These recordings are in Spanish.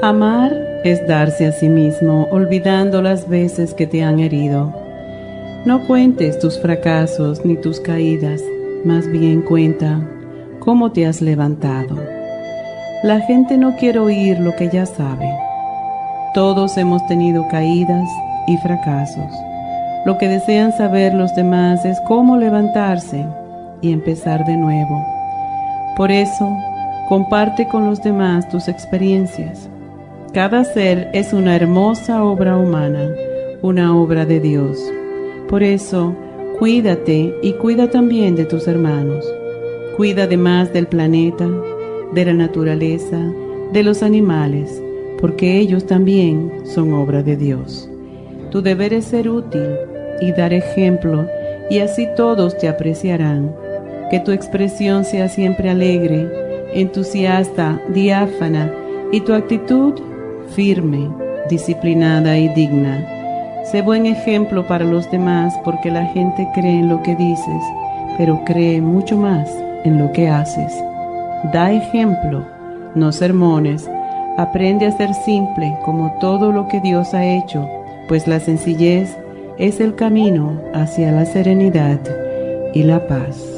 Amar es darse a sí mismo, olvidando las veces que te han herido. No cuentes tus fracasos ni tus caídas, más bien cuenta cómo te has levantado. La gente no quiere oír lo que ya sabe. Todos hemos tenido caídas y fracasos. Lo que desean saber los demás es cómo levantarse y empezar de nuevo. Por eso, comparte con los demás tus experiencias cada ser es una hermosa obra humana, una obra de Dios. Por eso, cuídate y cuida también de tus hermanos. Cuida además del planeta, de la naturaleza, de los animales, porque ellos también son obra de Dios. Tu deber es ser útil y dar ejemplo, y así todos te apreciarán. Que tu expresión sea siempre alegre, entusiasta, diáfana, y tu actitud firme, disciplinada y digna. Sé buen ejemplo para los demás porque la gente cree en lo que dices, pero cree mucho más en lo que haces. Da ejemplo, no sermones. Aprende a ser simple como todo lo que Dios ha hecho, pues la sencillez es el camino hacia la serenidad y la paz.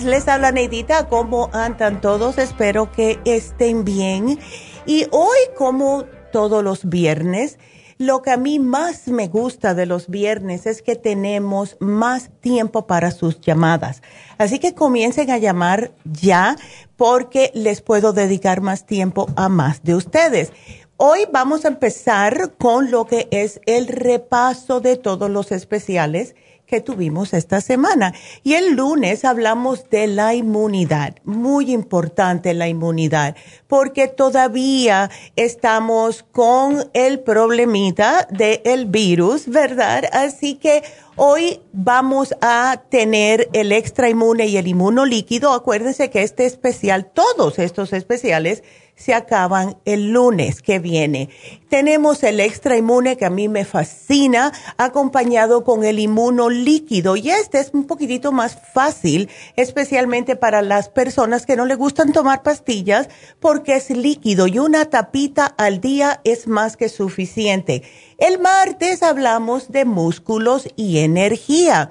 Les habla Neidita, ¿cómo andan todos? Espero que estén bien. Y hoy, como todos los viernes, lo que a mí más me gusta de los viernes es que tenemos más tiempo para sus llamadas. Así que comiencen a llamar ya porque les puedo dedicar más tiempo a más de ustedes. Hoy vamos a empezar con lo que es el repaso de todos los especiales que tuvimos esta semana. Y el lunes hablamos de la inmunidad, muy importante la inmunidad, porque todavía estamos con el problemita del virus, ¿verdad? Así que hoy vamos a tener el extra inmune y el inmuno líquido. Acuérdense que este especial, todos estos especiales, se acaban el lunes que viene. Tenemos el extra inmune que a mí me fascina, acompañado con el inmuno líquido. Y este es un poquitito más fácil, especialmente para las personas que no le gustan tomar pastillas, porque es líquido y una tapita al día es más que suficiente. El martes hablamos de músculos y energía.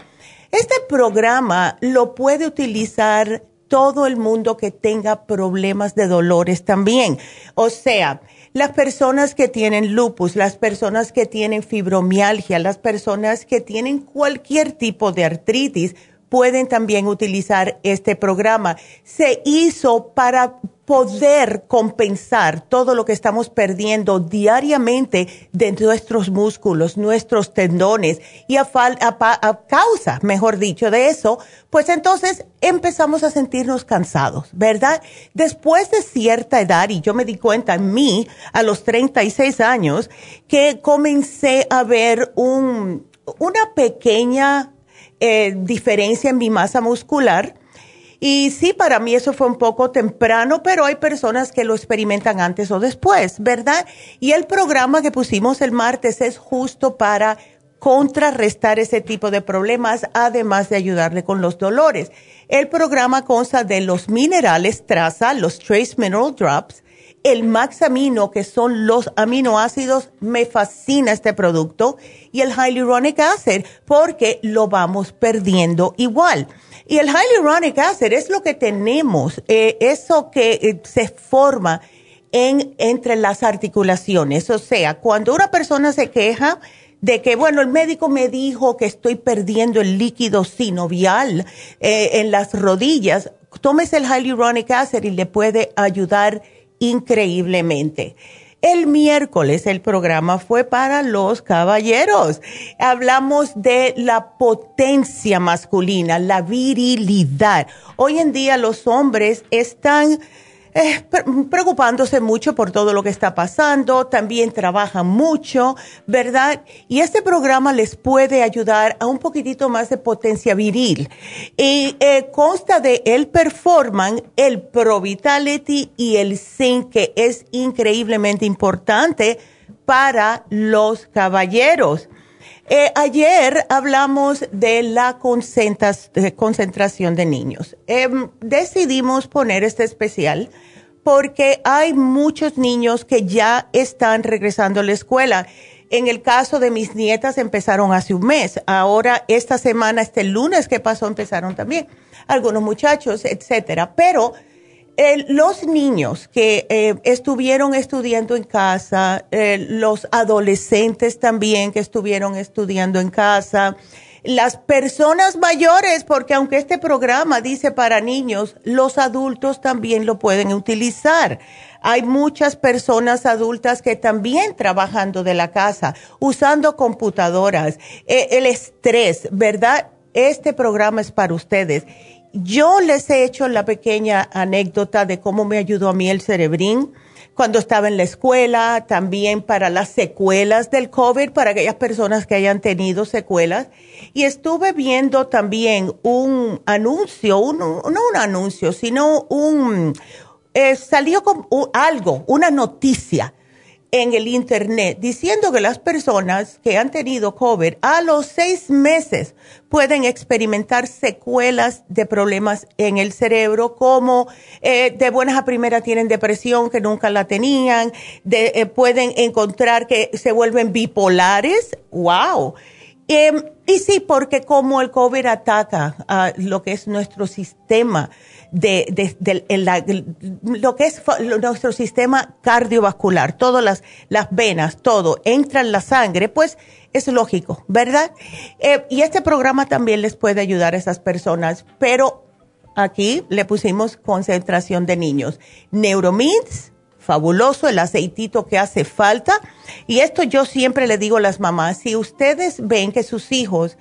Este programa lo puede utilizar todo el mundo que tenga problemas de dolores también. O sea, las personas que tienen lupus, las personas que tienen fibromialgia, las personas que tienen cualquier tipo de artritis, pueden también utilizar este programa. Se hizo para poder compensar todo lo que estamos perdiendo diariamente de nuestros músculos, nuestros tendones y a, causa, mejor dicho, de eso, pues entonces empezamos a sentirnos cansados, ¿verdad? Después de cierta edad, y yo me di cuenta en mí a los 36 años, que comencé a ver un, una pequeña eh, diferencia en mi masa muscular, y sí, para mí eso fue un poco temprano, pero hay personas que lo experimentan antes o después, ¿verdad? Y el programa que pusimos el martes es justo para contrarrestar ese tipo de problemas, además de ayudarle con los dolores. El programa consta de los minerales traza, los Trace Mineral Drops, el Maxamino, que son los aminoácidos, me fascina este producto, y el Hyaluronic Acid, porque lo vamos perdiendo igual. Y el hyaluronic acid es lo que tenemos, eh, eso que eh, se forma en, entre las articulaciones. O sea, cuando una persona se queja de que, bueno, el médico me dijo que estoy perdiendo el líquido sinovial eh, en las rodillas, tómese el hyaluronic acid y le puede ayudar increíblemente. El miércoles el programa fue para los caballeros. Hablamos de la potencia masculina, la virilidad. Hoy en día los hombres están eh, preocupándose mucho por todo lo que está pasando, también trabajan mucho, ¿verdad? Y este programa les puede ayudar a un poquitito más de potencia viril. Y eh, consta de el Performan, el Pro Vitality y el Zinc, que es increíblemente importante para los caballeros. Eh, ayer hablamos de la concentración de niños. Em, decidimos poner este especial porque hay muchos niños que ya están regresando a la escuela. En el caso de mis nietas empezaron hace un mes. Ahora esta semana, este lunes que pasó, empezaron también algunos muchachos, etcétera. Pero los niños que eh, estuvieron estudiando en casa, eh, los adolescentes también que estuvieron estudiando en casa, las personas mayores, porque aunque este programa dice para niños, los adultos también lo pueden utilizar. Hay muchas personas adultas que también trabajando de la casa, usando computadoras, eh, el estrés, ¿verdad? Este programa es para ustedes. Yo les he hecho la pequeña anécdota de cómo me ayudó a mí el cerebrín cuando estaba en la escuela, también para las secuelas del COVID, para aquellas personas que hayan tenido secuelas. Y estuve viendo también un anuncio, no un anuncio, sino un, eh, salió con algo, una noticia en el Internet diciendo que las personas que han tenido COVID a los seis meses pueden experimentar secuelas de problemas en el cerebro, como eh, de buenas a primeras tienen depresión que nunca la tenían, eh, pueden encontrar que se vuelven bipolares. ¡Wow! Em, y sí, porque como el COVID ataca a lo que es nuestro sistema, de, lo que es nuestro sistema cardiovascular, todas las, las venas, todo entra en la sangre, pues es lógico, ¿verdad? Eh, y este programa también les puede ayudar a esas personas, pero aquí le pusimos concentración de niños. Neuromins, fabuloso, el aceitito que hace falta. Y esto yo siempre le digo a las mamás, si ustedes ven que sus hijos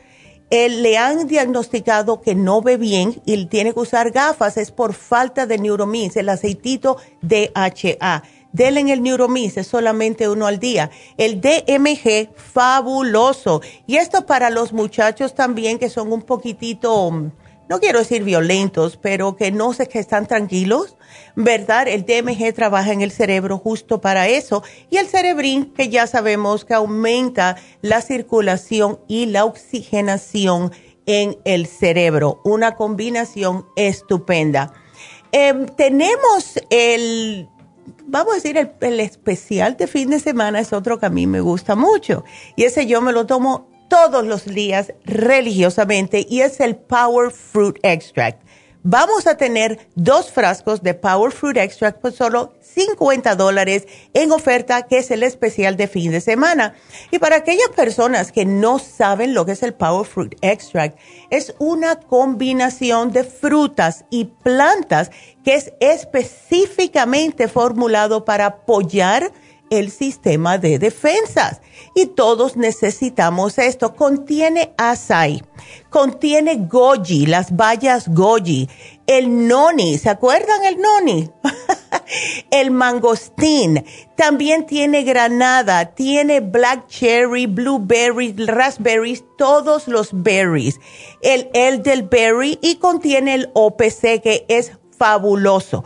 le han diagnosticado que no ve bien y tiene que usar gafas, es por falta de Neuromins, el aceitito DHA. Denle en el Neuromins, es solamente uno al día. El DMG, fabuloso. Y esto para los muchachos también que son un poquitito no quiero decir violentos, pero que no sé que están tranquilos, ¿verdad? El DMG trabaja en el cerebro justo para eso y el cerebrín que ya sabemos que aumenta la circulación y la oxigenación en el cerebro, una combinación estupenda. Em, tenemos el vamos a decir, el, especial de fin de semana es otro que a mí me gusta mucho. Y ese yo me lo tomo todos los días religiosamente y es el Power Fruit Extract. Vamos a tener dos frascos de Power Fruit Extract por solo 50 dólares en oferta, que es el especial de fin de semana. Y para aquellas personas que no saben lo que es el Power Fruit Extract, es una combinación de frutas y plantas que es específicamente formulado para apoyar el sistema de defensas. Y todos necesitamos esto. Contiene açaí, contiene goji, las bayas goji, el noni, ¿se acuerdan el noni? el mangostín, también tiene granada, tiene black cherry, blueberry, raspberries, todos los berries, el elderberry y contiene el OPC que es fabuloso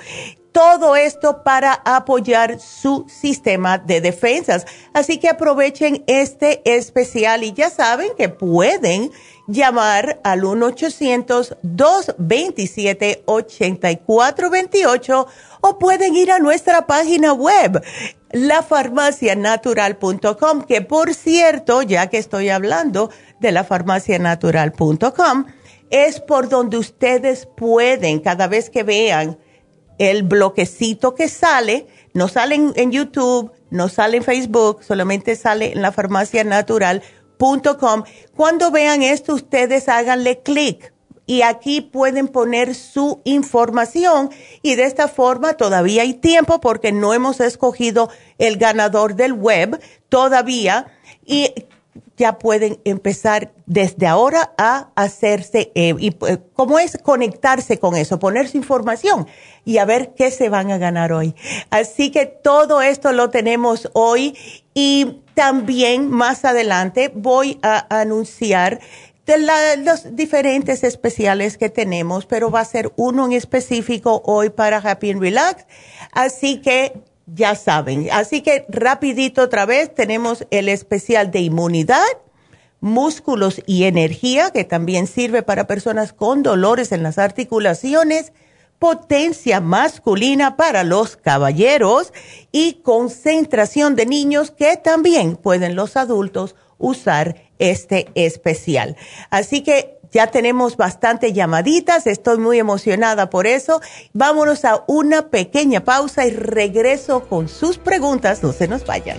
todo esto para apoyar su sistema de defensas. Así que aprovechen este especial y ya saben que pueden llamar al 1-800-227-8428 o pueden ir a nuestra página web, lafarmacianatural.com, que por cierto, ya que estoy hablando de lafarmacianatural.com, es por donde ustedes pueden, cada vez que vean el bloquecito que sale, no sale en, YouTube, no sale en Facebook, solamente sale en la farmacianatural.com. Cuando vean esto, ustedes háganle clic y aquí pueden poner su información y de esta forma todavía hay tiempo porque no hemos escogido el ganador del web todavía y ya pueden empezar desde ahora a hacerse, eh, y eh, cómo es conectarse con eso, poner su información y a ver qué se van a ganar hoy. Así que todo esto lo tenemos hoy y también más adelante voy a anunciar de los diferentes especiales que tenemos, pero va a ser uno en específico hoy para Happy and Relax. Así que ya saben. Así que rapidito otra vez tenemos el especial de inmunidad, músculos y energía, que también sirve para personas con dolores en las articulaciones, potencia masculina para los caballeros y concentración de niños que también pueden los adultos usar este especial. Así que ya tenemos bastante llamaditas, estoy muy emocionada por eso. Vámonos a una pequeña pausa y regreso con sus preguntas, no se nos vayan.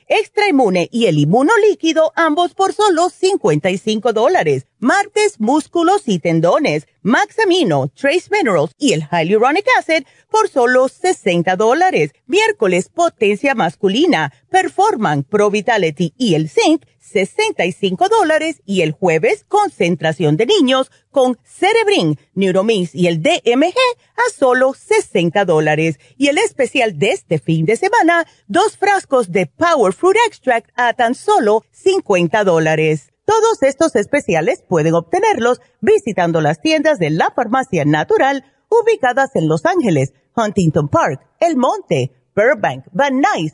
extra inmune y el inmuno líquido, ambos por solo 55 dólares. Martes, músculos y tendones, Max Amino, Trace Minerals y el Hyaluronic Acid por solo 60 dólares. Miércoles, potencia masculina, Performan, Pro Vitality y el Zinc, 65 dólares. Y el jueves, concentración de niños con Cerebrin, Neuromix y el DMG a solo 60 dólares. Y el especial de este fin de semana, dos frascos de Power Fruit Extract a tan solo 50 dólares. Todos estos especiales pueden obtenerlos visitando las tiendas de la Farmacia Natural ubicadas en Los Ángeles, Huntington Park, El Monte, Burbank, Van Nuys,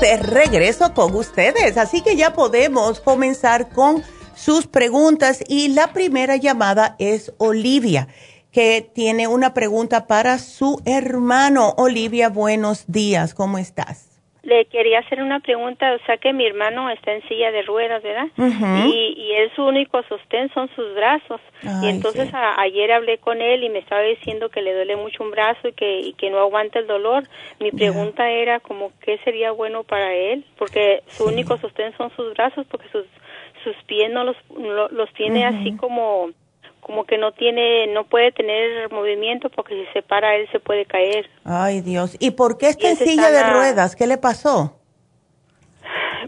De regreso con ustedes, así que ya podemos comenzar con sus preguntas y la primera llamada es Olivia que tiene una pregunta para su hermano. Olivia, buenos días, ¿cómo estás? Le quería hacer una pregunta, o sea que mi hermano está en silla de ruedas, ¿verdad? y, y él su único sostén son sus brazos. y entonces ayer hablé con él y me estaba diciendo que le duele mucho un brazo y que, y que no aguanta el dolor. Mi pregunta era como qué sería bueno para él, porque su único sostén son sus brazos, porque sus, sus pies no los, los tiene así como como que no tiene, no puede tener movimiento porque si se para él se puede caer. Ay Dios, ¿y por qué está en silla de ruedas? ¿Qué le pasó?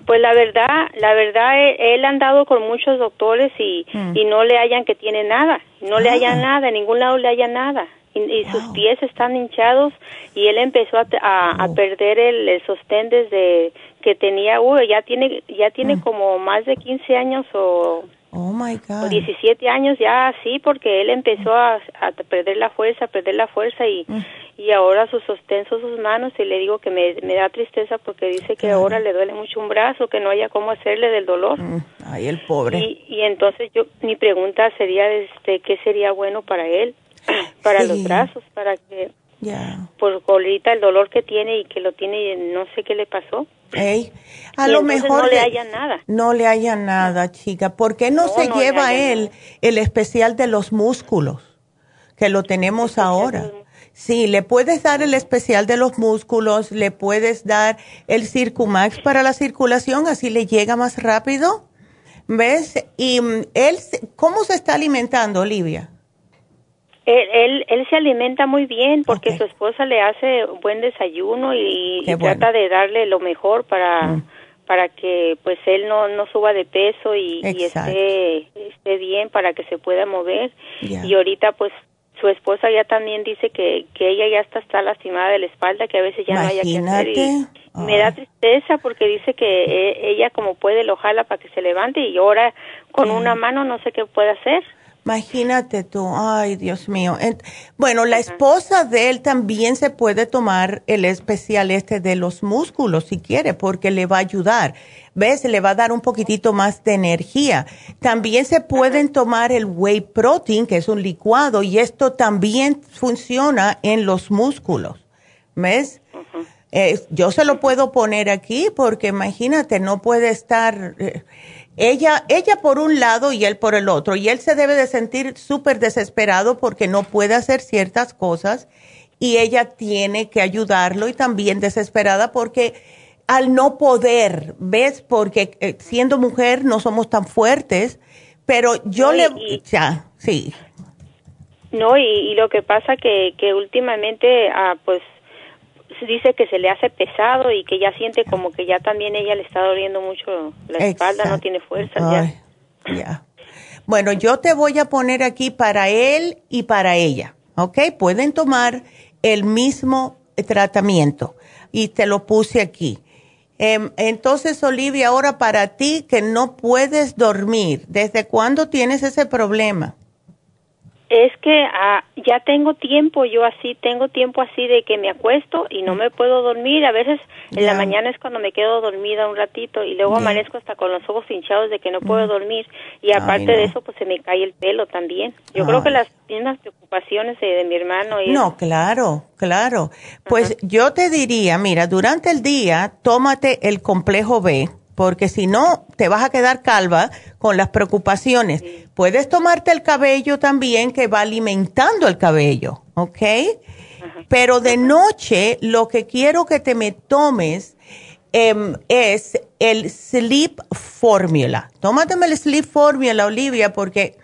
Pues la verdad, la verdad, él, ha andado con muchos doctores y, hmm. y no le hayan que tiene nada, no le hayan ah. nada, en ningún lado le haya nada. Y, sus pies están hinchados y él empezó a, a, oh. perder el, sostén desde que tenía, uh, ya tiene, ya tiene hmm. como más de 15 años o Oh my God. 17 años ya sí, porque él empezó a, perder la fuerza, a perder la fuerza y, mm. y ahora su sostén sus manos y le digo que me, me da tristeza porque dice que ahora le duele mucho un brazo, que no haya cómo hacerle del dolor. Mm. Ay, el pobre. Y, y entonces yo, mi pregunta sería, este, ¿qué sería bueno para él? para los brazos, para que ya. Por ahorita el dolor que tiene y que lo tiene, no sé qué le pasó. a lo mejor no le haya nada. No le haya nada, chica. ¿Por qué no, se lleva él el especial de los músculos? Que lo tenemos ahora. Sí, le puedes dar el especial de los músculos, le puedes dar el Circumax para la circulación, así le llega más rápido. ¿Ves? Y mm, él, ¿cómo se está alimentando, Olivia? Él, él, se alimenta muy bien porque su esposa le hace buen desayuno y, trata de darle lo mejor para mm. para que pues él no, no suba de peso y, esté, esté bien para que se pueda mover. Y ahorita pues su esposa ya también dice que, que ella ya está, está lastimada de la espalda que a veces ya no haya que hacer y me da tristeza porque dice que e, ella como puede lo jala para que se levante y ahora con una mano no sé qué puede hacer Imagínate tú, ay Dios mío. Bueno, la esposa de él también se puede tomar el especial este de los músculos si quiere, porque le va a ayudar. ¿Ves? Le va a dar un poquitito más de energía. También se pueden tomar el whey protein, que es un licuado, y esto también funciona en los músculos. ¿Ves? Eh, yo se lo puedo poner aquí porque imagínate, no puede estar... Eh, ella, ella por un lado y él por el otro. Y él se debe de sentir súper desesperado porque no puede hacer ciertas cosas y ella tiene que ayudarlo y también desesperada porque al no poder, ¿ves? Porque eh, siendo mujer no somos tan fuertes, pero yo le... ya, sí. No, y, lo que pasa que, que últimamente, ah, pues dice que se le hace pesado y que ya siente como que ya también ella le está doliendo mucho la espalda, no tiene fuerza ya. Bueno, yo te voy a poner aquí para él y para ella, ¿ok? Pueden tomar el mismo tratamiento. y te lo puse aquí. Em, entonces, Olivia, ahora para ti que no puedes dormir, ¿desde cuándo tienes ese problema? Es que ah, ya tengo tiempo, yo así, tengo tiempo así de que me acuesto y no me puedo dormir. A veces en la mañana es cuando me quedo dormida un ratito y luego amanezco hasta con los ojos hinchados de que no puedo dormir. Y aparte de eso, pues se me cae el pelo también. Yo creo que las mismas preocupaciones de, mi hermano. Y no, claro, claro. Pues yo te diría, mira, durante el día, tómate el complejo B porque si no, te vas a quedar calva con las preocupaciones. Puedes tomarte el cabello también, que va alimentando el cabello, ¿ok? Pero de noche, lo que quiero que te me tomes em, es el Sleep Formula. Tómateme el Sleep Formula, Olivia, porque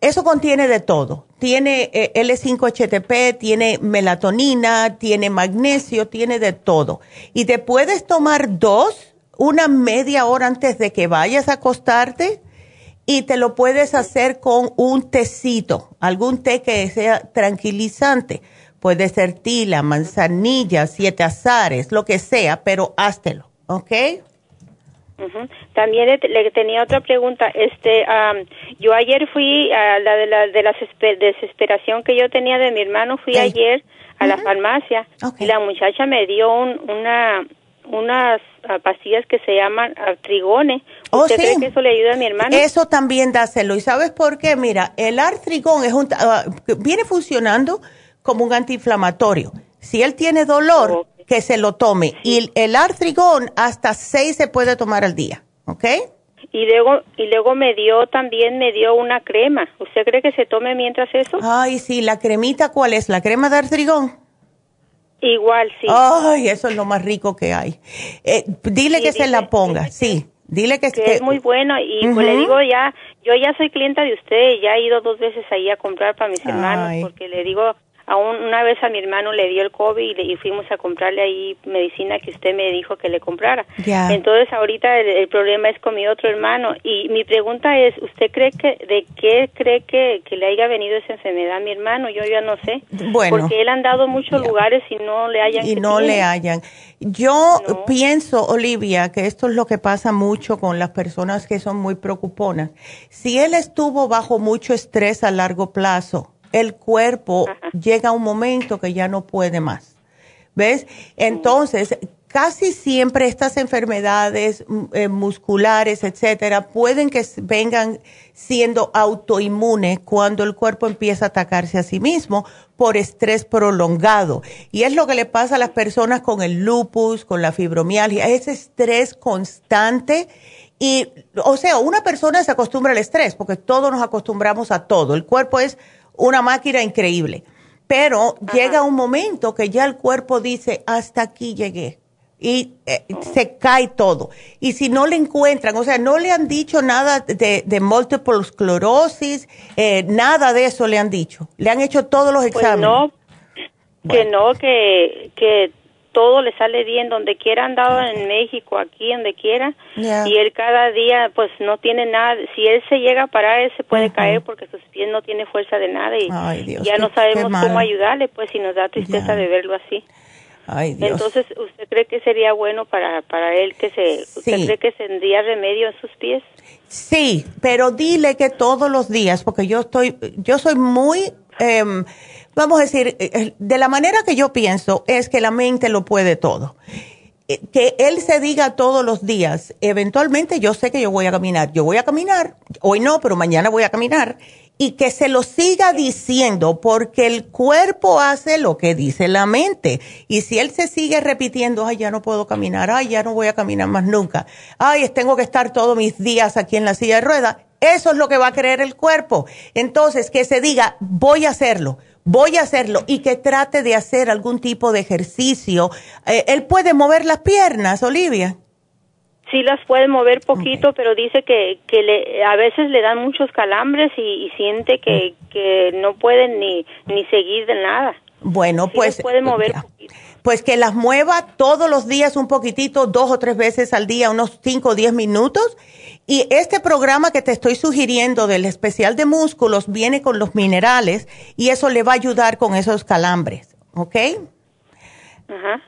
eso contiene de todo. Tiene eh, L5-HTP, tiene melatonina, tiene magnesio, tiene de todo. Y te puedes tomar dos una media hora antes de que vayas a acostarte y te lo puedes hacer con un tecito, algún té que sea tranquilizante. Puede ser tila, manzanilla, siete azares, lo que sea, pero háztelo, ¿ok? También le, tenía otra pregunta. Este, yo ayer fui a la de la, de la desesperación que yo tenía de mi hermano. Fui ayer a la farmacia y la muchacha me dio una unas ah, pastillas que se llaman artrigone. Oh, ¿Usted cree que eso le ayuda a mi hermano? Eso también dáselo. ¿Y sabes por qué? Mira, el artrigón es un, ah, viene funcionando como un antiinflamatorio. Si él tiene dolor, que se lo tome. Y el artrigón hasta seis se puede tomar al día, ¿ok? Y luego, y luego me dio también, me dio una crema. ¿Usted cree que se tome mientras eso? Ay, sí, la cremita, ¿cuál es? ¿La crema de artrigón? Igual, sí. Ay, eso es lo más rico que hay. Eh, dile que se la ponga, sí. Dile que, que, es muy bueno y pues le digo ya, yo ya soy clienta de usted, ya he ido dos veces ahí a comprar para mis hermanos porque le digo, una vez a mi hermano le dio el COVID y, fuimos a comprarle ahí medicina que usted me dijo que le comprara. Entonces ahorita el, problema es con mi otro hermano y mi pregunta es, ¿usted cree que de qué cree que, le haya venido esa enfermedad a mi hermano? Yo ya no sé. Bueno. Porque él ha andado muchos lugares y no le hayan. Y no le hayan. Yo pienso, Olivia, que esto es lo que pasa mucho con las personas que son muy preocuponas. Si él estuvo bajo mucho estrés a largo plazo, el cuerpo llega a un momento que ya no puede más. ¿Ves? Entonces, casi siempre estas enfermedades mm, eh, musculares, etcétera, pueden que vengan siendo autoinmunes cuando el cuerpo empieza a atacarse a sí mismo por estrés prolongado. Y es lo que le pasa a las personas con el lupus, con la fibromialgia, ese estrés constante. Y, o sea, una persona se acostumbra al estrés, porque todos nos acostumbramos a todo. El cuerpo es una máquina increíble. Pero llega un momento que ya el cuerpo dice, hasta aquí llegué. Y eh, se cae todo. Y si no le encuentran, o sea, no le han dicho nada de, de esclerosis, eh, nada de eso le han dicho. Le han hecho todos los pues exámenes. no, que no, que, que todo le sale bien, donde quiera andado en México, aquí, donde quiera, y él cada día pues no tiene nada, si él se llega a parar, él se puede caer porque sus pies no tiene fuerza de nada y ya no sabemos cómo ayudarle, pues si nos da tristeza de verlo así. Entonces, ¿usted cree que sería bueno para, para él que se, usted cree que tendría remedio en sus pies? Sí, pero dile que todos los días, porque yo estoy, yo soy muy, eh, vamos a decir, eh, eh, de la manera que yo pienso es que la mente lo puede todo. Eh, que él se diga todos los días, eventualmente yo sé que yo voy a caminar, yo voy a caminar, hoy no, pero mañana voy a caminar, y que se lo siga diciendo porque el cuerpo hace lo que dice la mente. Y si él se sigue repitiendo, ay, ya no puedo caminar, ay, ya no voy a caminar más nunca, ay, tengo que estar todos mis días aquí en la silla de ruedas, eso es lo que va a creer el cuerpo. Entonces, que se diga, voy a hacerlo voy a hacerlo y que trate de hacer algún tipo de ejercicio. Eh, ¿Él puede mover las piernas, Olivia? Sí, las puede mover poquito, pero dice que, que le, a veces le dan muchos calambres y, siente que, mm. que no puede ni, ni seguir de nada. Bueno, pues... puede mover Pues que las mueva todos los días un poquitito, dos o tres veces al día, unos cinco o diez minutos y este programa que te estoy sugiriendo del especial de músculos viene con los minerales y eso le va a ayudar con esos calambres, ¿ok?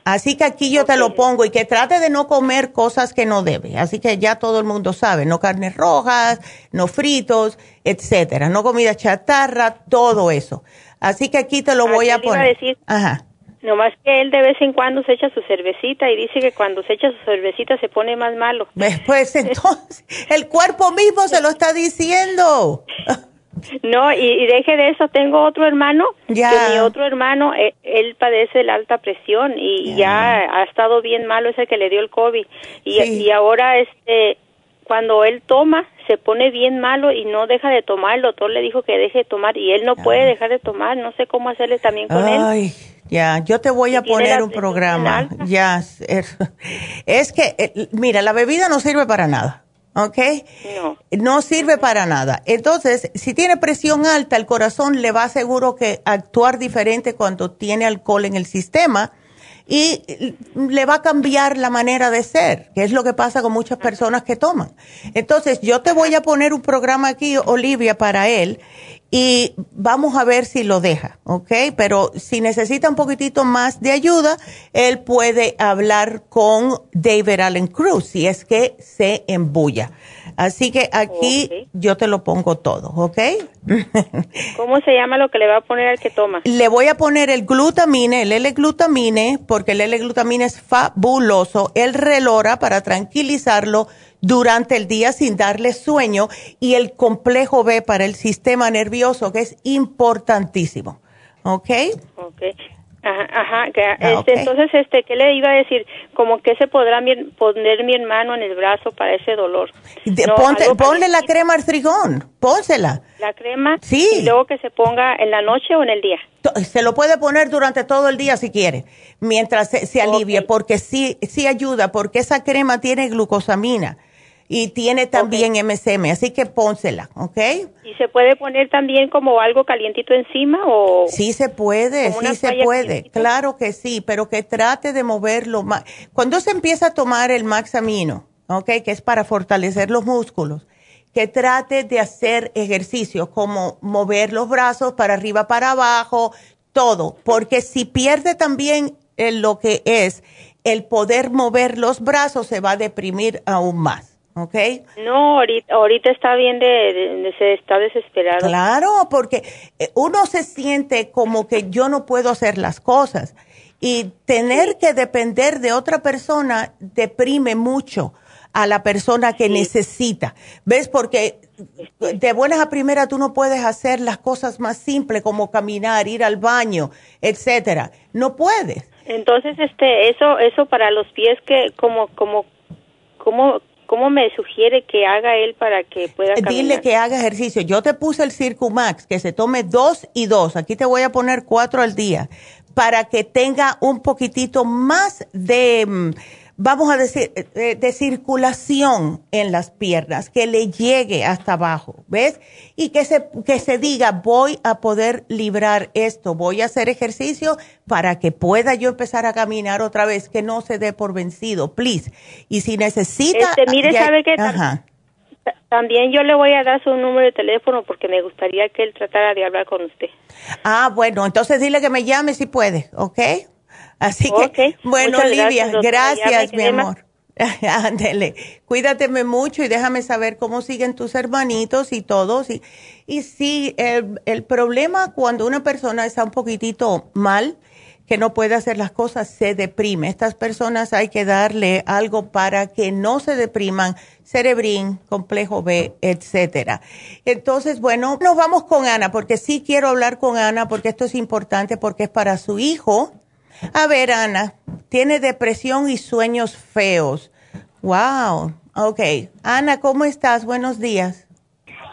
Así que aquí yo te lo pongo y que trate de no comer cosas que no debe. Así que ya todo el mundo sabe, no carnes rojas, no fritos, etcétera, no comida chatarra, todo eso. Así que aquí te lo ah, voy a poner. A decir, Ajá. Nomás que él de vez en cuando se echa su cervecita y dice que cuando se echa su cervecita se pone más malo. Pues entonces, el cuerpo mismo se lo está diciendo. No, y, deje de eso, tengo otro hermano, que mi otro hermano, eh, él, padece la alta presión y ya ha estado bien malo, ese que le dio el COVID. Y, y ahora, este, cuando él toma, se pone bien malo y no deja de tomar. El doctor le dijo que deje de tomar y él no puede dejar de tomar. No sé cómo hacerle también con él. Ya, yo te voy a poner un programa. Ya, es que, eh, mira, la bebida no sirve para nada. ¿ok? No. No sirve para nada. Entonces, si tiene presión alta, el corazón le va seguro que actuar diferente cuando tiene alcohol en el sistema y le va a cambiar la manera de ser, que es lo que pasa con muchas personas que toman. Entonces, yo te voy a poner un programa aquí, Olivia, para él y vamos a ver si lo deja, ¿ok? Pero si necesita un poquitito más de ayuda, él puede hablar con David Allen Cruz si es que se embulla. Así que aquí yo te lo pongo todo, ¿ok? ¿Cómo se llama lo que le va a poner al que toma? Le voy a poner el glutamine, el L-glutamine, porque el L-glutamine es fabuloso. El relora para tranquilizarlo durante el día sin darle sueño y el complejo B para el sistema nervioso, que es importantísimo. ¿Ok? Ok. Ajá, ajá. Ah, este, Entonces, este, ¿qué le iba a decir? Como que se podrá poner mi hermano en el brazo para ese dolor. ponle la crema artrigón, pónsela. La crema. Sí. Y luego que se ponga en la noche o en el día. Se lo puede poner durante todo el día si quiere, mientras se, se alivie, porque sí, sí ayuda, porque esa crema tiene glucosamina y tiene también MSM, así que pónsela, ¿ok? ¿Y se puede poner también como algo calientito encima o...? Sí se puede, sí se puede, claro que sí, pero que trate de moverlo más. Cuando se empieza a tomar el Maxamino, ¿ok? Que es para fortalecer los músculos, que trate de hacer ejercicios como mover los brazos para arriba, para abajo, todo, porque si pierde también lo que es el poder mover los brazos, se va a deprimir aún más. ¿Ok? No, ahorita, está bien de, se está desesperado. Claro, porque eh, uno se siente como que yo no puedo hacer las cosas y tener que depender de otra persona deprime mucho a la persona que necesita. ¿Ves? Porque de buenas a primeras tú no puedes hacer las cosas más simples como caminar, ir al baño, etcétera. No puedes. Entonces, este, eso, eso para los pies que, como, como, como, ¿Cómo me sugiere que haga él para que pueda caminar? Dile que haga ejercicio. Yo te puse el Circumax, que se tome dos y dos. Aquí te voy a poner cuatro al día para que tenga un poquitito más de mm, vamos a decir, eh, de, circulación en las piernas, que le llegue hasta abajo, ¿ves? Y que se, que se diga, voy a poder librar esto, voy a hacer ejercicio para que pueda yo empezar a caminar otra vez, que no se dé por vencido, please. Y si necesita... Este, mire, ¿sabe qué? También yo le voy a dar su número de teléfono porque me gustaría que él tratara de hablar con usted. Ah, bueno, entonces dile que me llame si puede, ¿ok? Así que, bueno, Olivia, gracias, mi amor. Ándele, cuídateme mucho y déjame saber cómo siguen tus hermanitos y todos. Y, y sí, el, el problema cuando una persona está un poquitito mal, que no puede hacer las cosas, se deprime. Estas personas hay que darle algo para que no se depriman, cerebrín, complejo B, etcétera. Entonces, bueno, nos vamos con Ana, porque sí quiero hablar con Ana, porque esto es importante, porque es para su hijo a ver, Ana, tiene depresión y sueños feos. Wow. Ok. Ana, ¿cómo estás? Buenos días.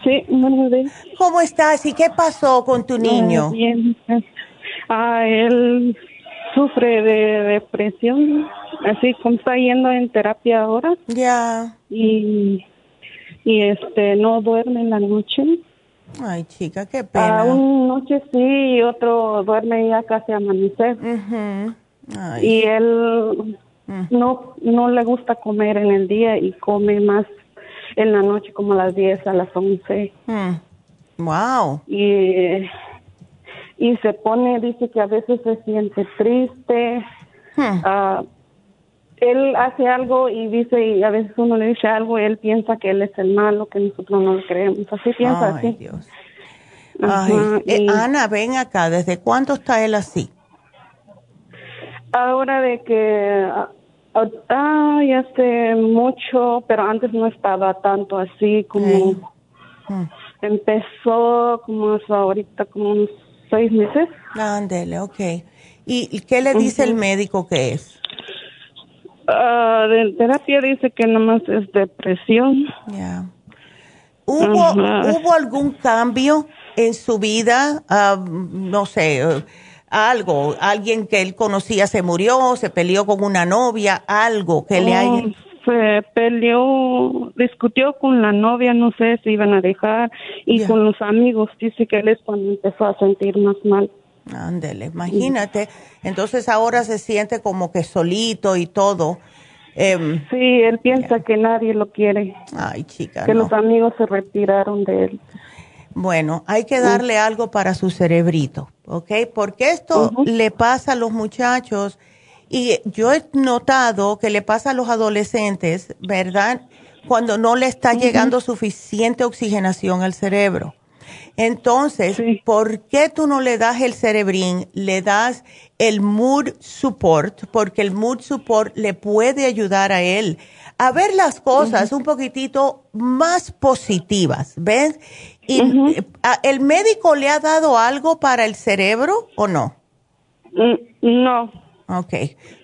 Sí, buenos días. ¿Cómo estás y qué pasó con tu niño? bien. Ah, él sufre de depresión, así como está yendo en terapia ahora. Ya. Y, y este, no duerme en la noche. Ay, chica, qué pena. una noche sí y otro duerme ya casi amanecer. Y él mm. no no le gusta comer en el día y come más en la noche como a las 10, a las 11. Wow. Mm. Y, y se pone, dice que a veces se siente triste Hmm. Ah, él hace algo y dice, y a veces uno le dice algo, él piensa que él es el malo, que nosotros no lo creemos. Así piensa Ay, Dios. Eh, Ana, ven acá, ¿desde cuándo está él así? Ahora de que, ah, ya hace mucho, pero antes no estaba tanto así como, hmm. empezó como ahorita, como unos seis meses. Ándele, ok. ¿Y, qué le dice el médico que es? Uh, de terapia dice que nomás es depresión. Ya. ¿Hubo, ¿Hubo algún cambio en su vida? Ah, no sé, algo, alguien que él conocía se murió, se peleó con una novia, algo que le haya... Oh, se peleó, discutió con la novia, no sé si iban a dejar, y con los amigos, dice que él es cuando empezó a sentir más mal. Ándele, imagínate. Entonces ahora se siente como que solito y todo. Em, sí, él piensa que nadie lo quiere. Ay, chica. Que los amigos se retiraron de él. Bueno, hay que darle algo para su cerebrito, ¿ok? Porque esto le pasa a los muchachos y yo he notado que le pasa a los adolescentes, ¿verdad? Cuando no le está llegando suficiente oxigenación al cerebro. Entonces, ¿por qué tú no le das el cerebrín? Le das el mood support, porque el mood support le puede ayudar a él a ver las cosas un poquitito más positivas, ¿ves? Y eh, ¿El médico le ha dado algo para el cerebro o no? Mm, no. Ok,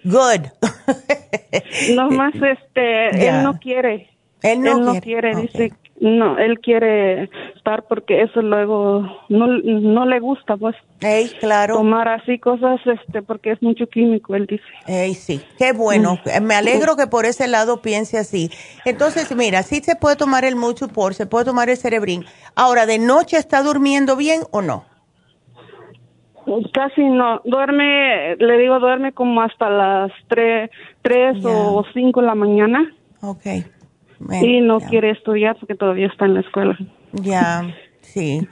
good. no más, este, él no quiere. Él no quiere, dice no, él quiere estar porque eso luego no, no le gusta, pues. Ey, claro. Tomar así cosas, este, porque es mucho químico, él dice. Ey, sí, qué bueno. Mm. Me alegro que por ese lado piense así. Entonces, mira, sí se puede tomar el mucho por, se puede tomar el cerebrín. Ahora, ¿de noche está durmiendo bien o no? Casi no. Duerme, le digo, duerme como hasta las tres, tres o cinco de la mañana. Okay sí, no quiere estudiar porque todavía está en la escuela. Ya, sí.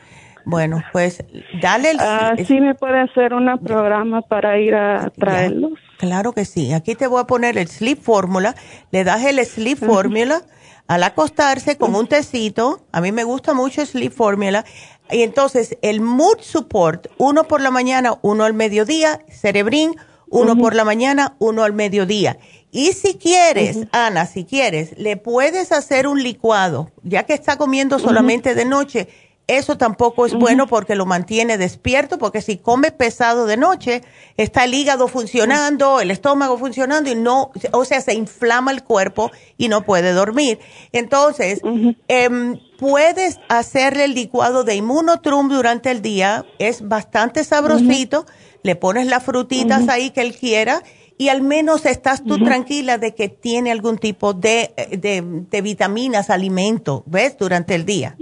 Bueno, pues dale el... Ah, sí, me puede hacer un programa para ir a traerlos. claro que sí. Aquí te voy a poner el Sleep Formula. Le das el Sleep Formula al acostarse con un tecito. A mí me gusta mucho el Sleep Formula. Y entonces el Mood Support, uno por la mañana, uno al mediodía. Cerebrin, uno por la mañana, uno al mediodía. Y si quieres, Ana, si quieres, le puedes hacer un licuado, ya que está comiendo solamente de noche. Eso tampoco es bueno porque lo mantiene despierto, porque si come pesado de noche, está el hígado funcionando, el estómago funcionando y no, o sea, se inflama el cuerpo y no puede dormir. Entonces, em, puedes hacerle el licuado de inmunotrum durante el día, es bastante sabrosito, le pones las frutitas ahí que él quiera y al menos estás tú tranquila de que tiene algún tipo de, de, vitaminas, alimento, ¿ves? Durante el día.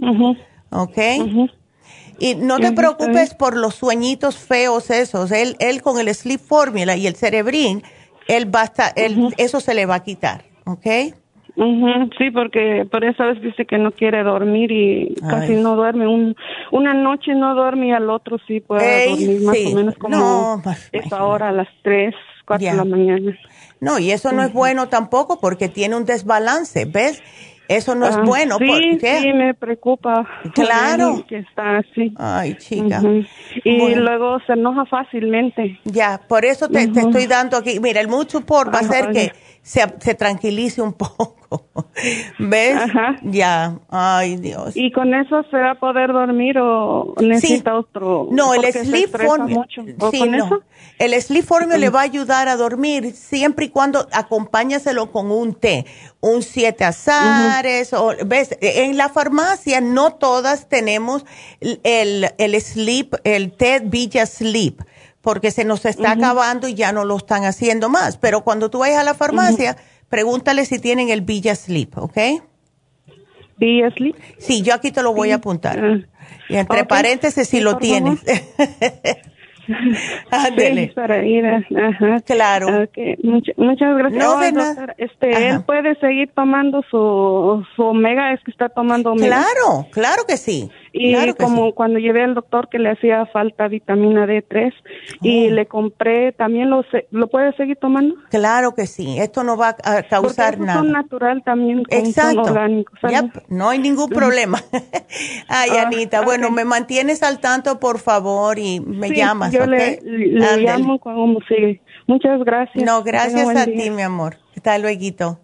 ¿Ok? Y no te preocupes por los sueñitos feos esos. Él, él con el Sleep Formula y el Cerebrin, él basta, él, eso se le va a quitar. ¿Ok? Sí, porque por esa vez dice que no quiere dormir y casi no duerme. Un, una noche no duerme y al otro sí puede dormir más o menos como no, esta hora a las tres la mañana. No, y eso no es bueno tampoco porque tiene un desbalance, ¿ves? Eso no es ah, bueno. Sí, porque... sí, me preocupa. Claro. Que está así. Ay, chica. Y luego se enoja fácilmente. Ya, por eso te, estoy dando aquí. Mira, el mood support va a hacer que se, se tranquilice un poco. ¿Ves? Ajá. Ya, ay Dios. ¿Y con eso se va a poder dormir o necesita otro? No, el Sleep Formula. Sí, no. El Sleep Formula le va a ayudar a dormir siempre y cuando acompáñaselo con un té, un siete azares, o, ¿ves? En la farmacia no todas tenemos el, el sleep, el té Villa Sleep porque se nos está acabando y ya no lo están haciendo más. Pero cuando tú vayas a la farmacia, pregúntale si tienen el Villa Sleep, ¿ok? Villa Sleep. Sí, yo aquí te lo voy a apuntar. Ah. Y entre paréntesis si lo tienes. Sí, para ir ajá. Claro. muchas gracias. No, de nada. Este, él puede seguir tomando su, su omega, es que está tomando omega. Claro, claro que sí. Y como cuando llevé al doctor que le hacía falta vitamina D3 y le compré, ¿también lo, lo puede seguir tomando? Claro que sí, esto no va a causar Porque nada. Son natural también, Exacto. no hay ningún problema. Ay, ah, Anita, bueno, me mantienes al tanto, por favor, y me llamas, yo le, le llamo cuando sigue. Muchas gracias. No, gracias a ti, mi amor. Hasta luego.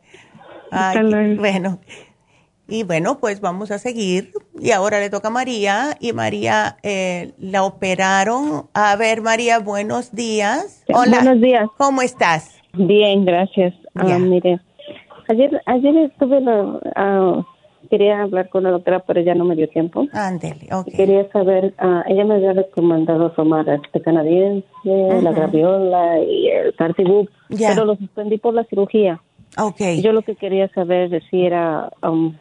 Hasta luego. Bueno. Y bueno, pues vamos a seguir. Y ahora le toca a María. Y María eh, la operaron. A ver, María, buenos días. Hola. Buenos días. ¿Cómo estás? Bien, gracias. Ah, mire, ayer, ayer estuve, uh, quería hablar con la doctora, pero ya no me dio tiempo. Ándele, ok. Quería saber, uh, ella me había recomendado tomar este canadiense, la graviola y el cartibú, pero lo suspendí por la cirugía. Ok. Yo lo que quería saber es si era... Um,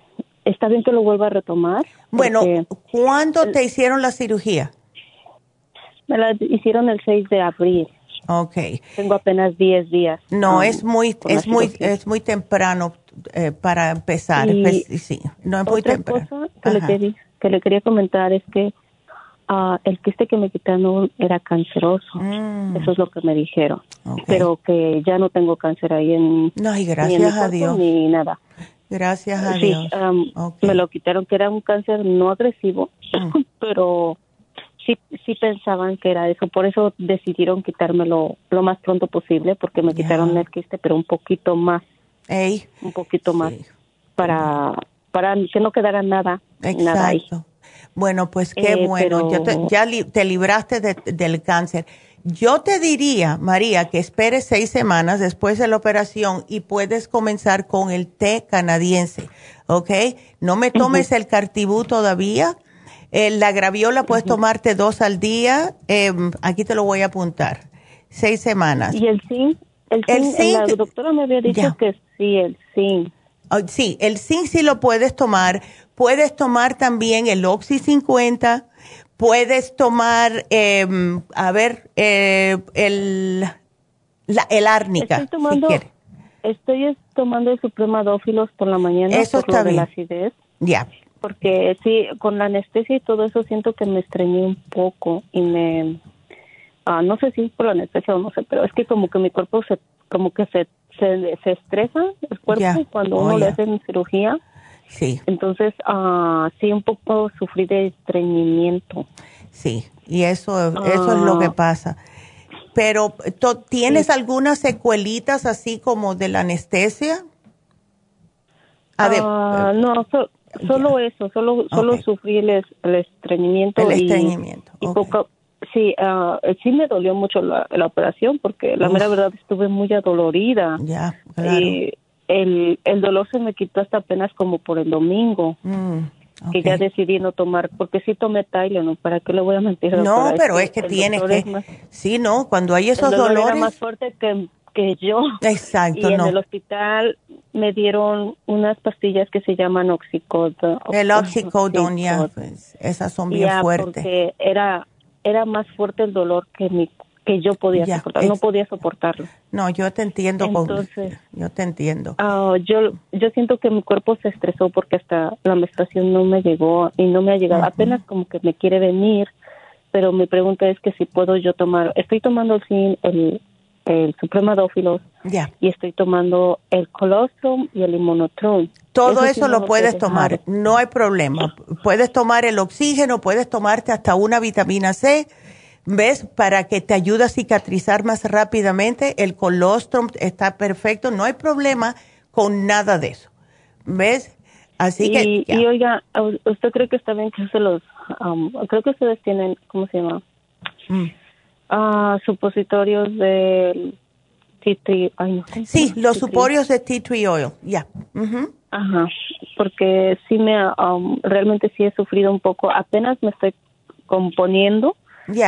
¿Está bien que lo vuelva a retomar? Bueno, ¿cuándo te hicieron la cirugía? Me la hicieron el 6 de abril. Okay. Tengo apenas 10 días. No, um, es muy es muy es muy temprano eh, para empezar. Y sí, no es muy otra temprano. cosa que le, quería, que le, quería, comentar es que uh, el quiste que me quitaron era canceroso. Mm. Eso es lo que me dijeron. Okay. Pero que ya no tengo cáncer ahí en No, y gracias ni en a Dios. Ni nada. Gracias a sí, Dios. Um, okay. Me lo quitaron que era un cáncer no agresivo, mm. pero sí, sí pensaban que era eso. Por eso decidieron quitármelo lo más pronto posible, porque me Yeah. quitaron el quiste, pero un poquito más, Ey, un poquito más, Sí. para, para que no quedara nada, nada ahí. exacto. Bueno, pues qué Eh, bueno. pero- Ya, te, ya li- te libraste de- del cáncer. Yo te diría, María, que esperes seis semanas después de la operación y puedes comenzar con el té canadiense, ¿ok? No me tomes el cartibú todavía. Eh, la graviola puedes tomarte dos al día. Eh, aquí te lo voy a apuntar. Seis semanas. Y el zinc, el El zinc, la zinc- doctora me había dicho Ya. que sí, el zinc. Oh, sí, el zinc sí lo puedes tomar. Puedes tomar también el Oxy 50. Puedes tomar, eh, a ver, eh, el, la, el árnica, Estoy tomando, si estoy es- tomando supremadófilos por la mañana Eso por está lo de la acidez. Ya. porque sí, con la anestesia y todo eso siento que me estreñé un poco y me, ah, no sé si es por la anestesia o no sé, pero es que como que mi cuerpo se, como que se, se, se estresa el cuerpo cuando Oh, uno le ya. hacen cirugía, Sí, entonces ah, sí un poco sufrí de estreñimiento. sí. Y eso, eso es lo que Ah. pasa. Pero, ¿tienes algunas secuelitas así como de la anestesia? A ver, Ah, no, so- solo eso, solo, sufrí el, es- el estreñimiento. El y- estreñimiento, Y poco, sí, ah, sí me dolió mucho la, la operación porque la Uf. mera verdad estuve muy adolorida. ya, claro. Y el, el dolor se me quitó hasta apenas como por el domingo, Mm, que ya decidí no tomar, porque sí tomé Tylenol, ¿para qué le voy a mentir? No, pero es que tienes es que... más- Sí, no, cuando hay esos el dolor dolores... era más fuerte que, que yo. Exacto, y en no. el hospital me dieron unas pastillas que se llaman oxicodone. El oxicodone, ya, pues, esas son bien Ya, fuertes. porque era era más fuerte el dolor que mi que yo podía Ya, soportar, no podía soportarlo. No, yo te entiendo. Entonces- yo te entiendo. Ah, yo yo siento que mi cuerpo se estresó porque hasta la menstruación no me llegó y no me ha llegado, apenas como que me quiere venir, pero mi pregunta es que si puedo yo tomar, estoy tomando el el el supremadófilos Ya. y estoy tomando el colostrum y el inmunotrum. Todo eso lo puedes tomar, no hay problema. Puedes tomar el oxígeno, puedes tomarte hasta una vitamina C, ¿ves? Para que te ayude a cicatrizar más rápidamente. El colostrum está perfecto, no hay problema con nada de eso, ¿ves? Así que, y, ya. y oiga, ¿usted cree que está bien que se los, um, creo que ustedes tienen, ¿cómo se llama? Mm. Ah, supositorios del T3, ay no. ¿cómo se sí, los T3. suporios de tea tree oil, ya. Ajá, porque sí me, um, realmente sí he sufrido un poco, apenas me estoy componiendo,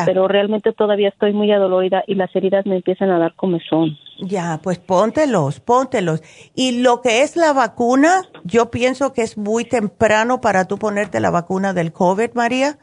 Pero realmente todavía estoy muy adolorida y las heridas me empiezan a dar comezón. Ya, pues póntelos, póntelos. Y lo que es la vacuna, yo pienso que es muy temprano para tú ponerte la vacuna del COVID, María.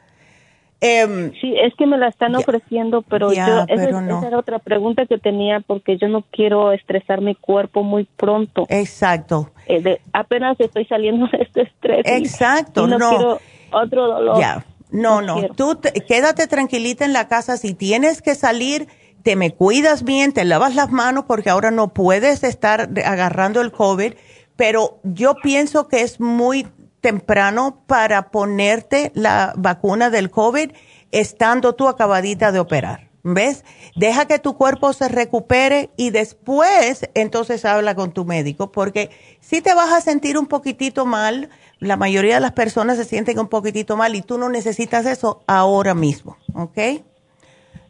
Em, Sí, es que me la están ofreciendo, pero yo, esa, pero no. esa era otra pregunta que tenía porque yo no quiero estresar mi cuerpo muy pronto. exacto. Eh, de- apenas estoy saliendo de este estrés. Exacto, y no, no. quiero otro dolor. Ya, no, no, tú quédate tranquilita en la casa. Si tienes que salir, te me cuidas bien, te lavas las manos porque ahora no puedes estar agarrando el COVID, pero yo pienso que es muy temprano para ponerte la vacuna del COVID estando tú acabadita de operar. ¿Ves? Deja que tu cuerpo se recupere y después entonces habla con tu médico, porque si te vas a sentir un poquitito mal, la mayoría de las personas se sienten un poquitito mal y tú no necesitas eso ahora mismo, ¿ok?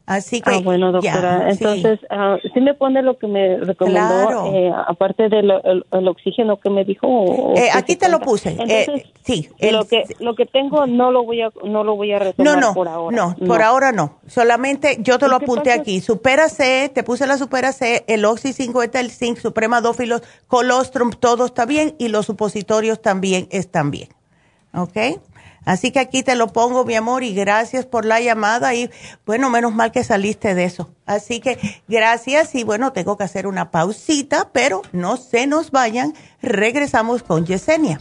Así que. Ah, bueno, doctora. Entonces, ah, sí. me pone lo que me recomendó, eh, aparte del el, oxígeno que me dijo. Eh, aquí te lo puse. Eh, sí. lo que lo que tengo no lo voy a no lo voy a retomar no, no, por ahora. No, por ahora no. Solamente yo te lo apunté aquí. Supera C, te puse la Supera C, el Oxy 50, el Zinc, Suprema Dófilos, Colostrum, todo está bien y los supositorios también están bien. ¿Ok? Así que aquí te lo pongo, mi amor, y gracias por la llamada. Y bueno, menos mal que saliste de eso. Así que gracias y bueno, tengo que hacer una pausita, pero no se nos vayan. Regresamos con Yesenia.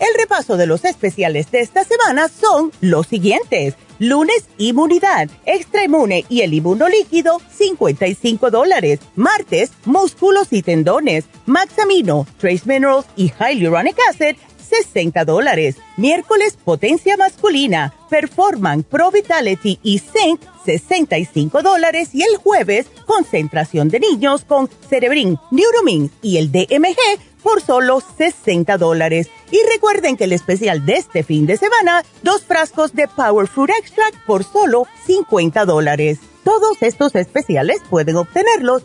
El repaso de los especiales de esta semana son los siguientes. Lunes, inmunidad, extra inmune y el inmunolíquido, 55 dólares. Martes, músculos y tendones, Maxamino, Trace Minerals y Hyaluronic Acid, 60 dólares. Miércoles, potencia masculina, Performan, Pro Vitality y Zinc, 65 dólares. Y el jueves, concentración de niños con Cerebrin, Neuromin y el DMG, por solo 60 dólares. Y recuerden que el especial de este fin de semana, dos frascos de Power Fruit Extract por solo 50 dólares. Todos estos especiales pueden obtenerlos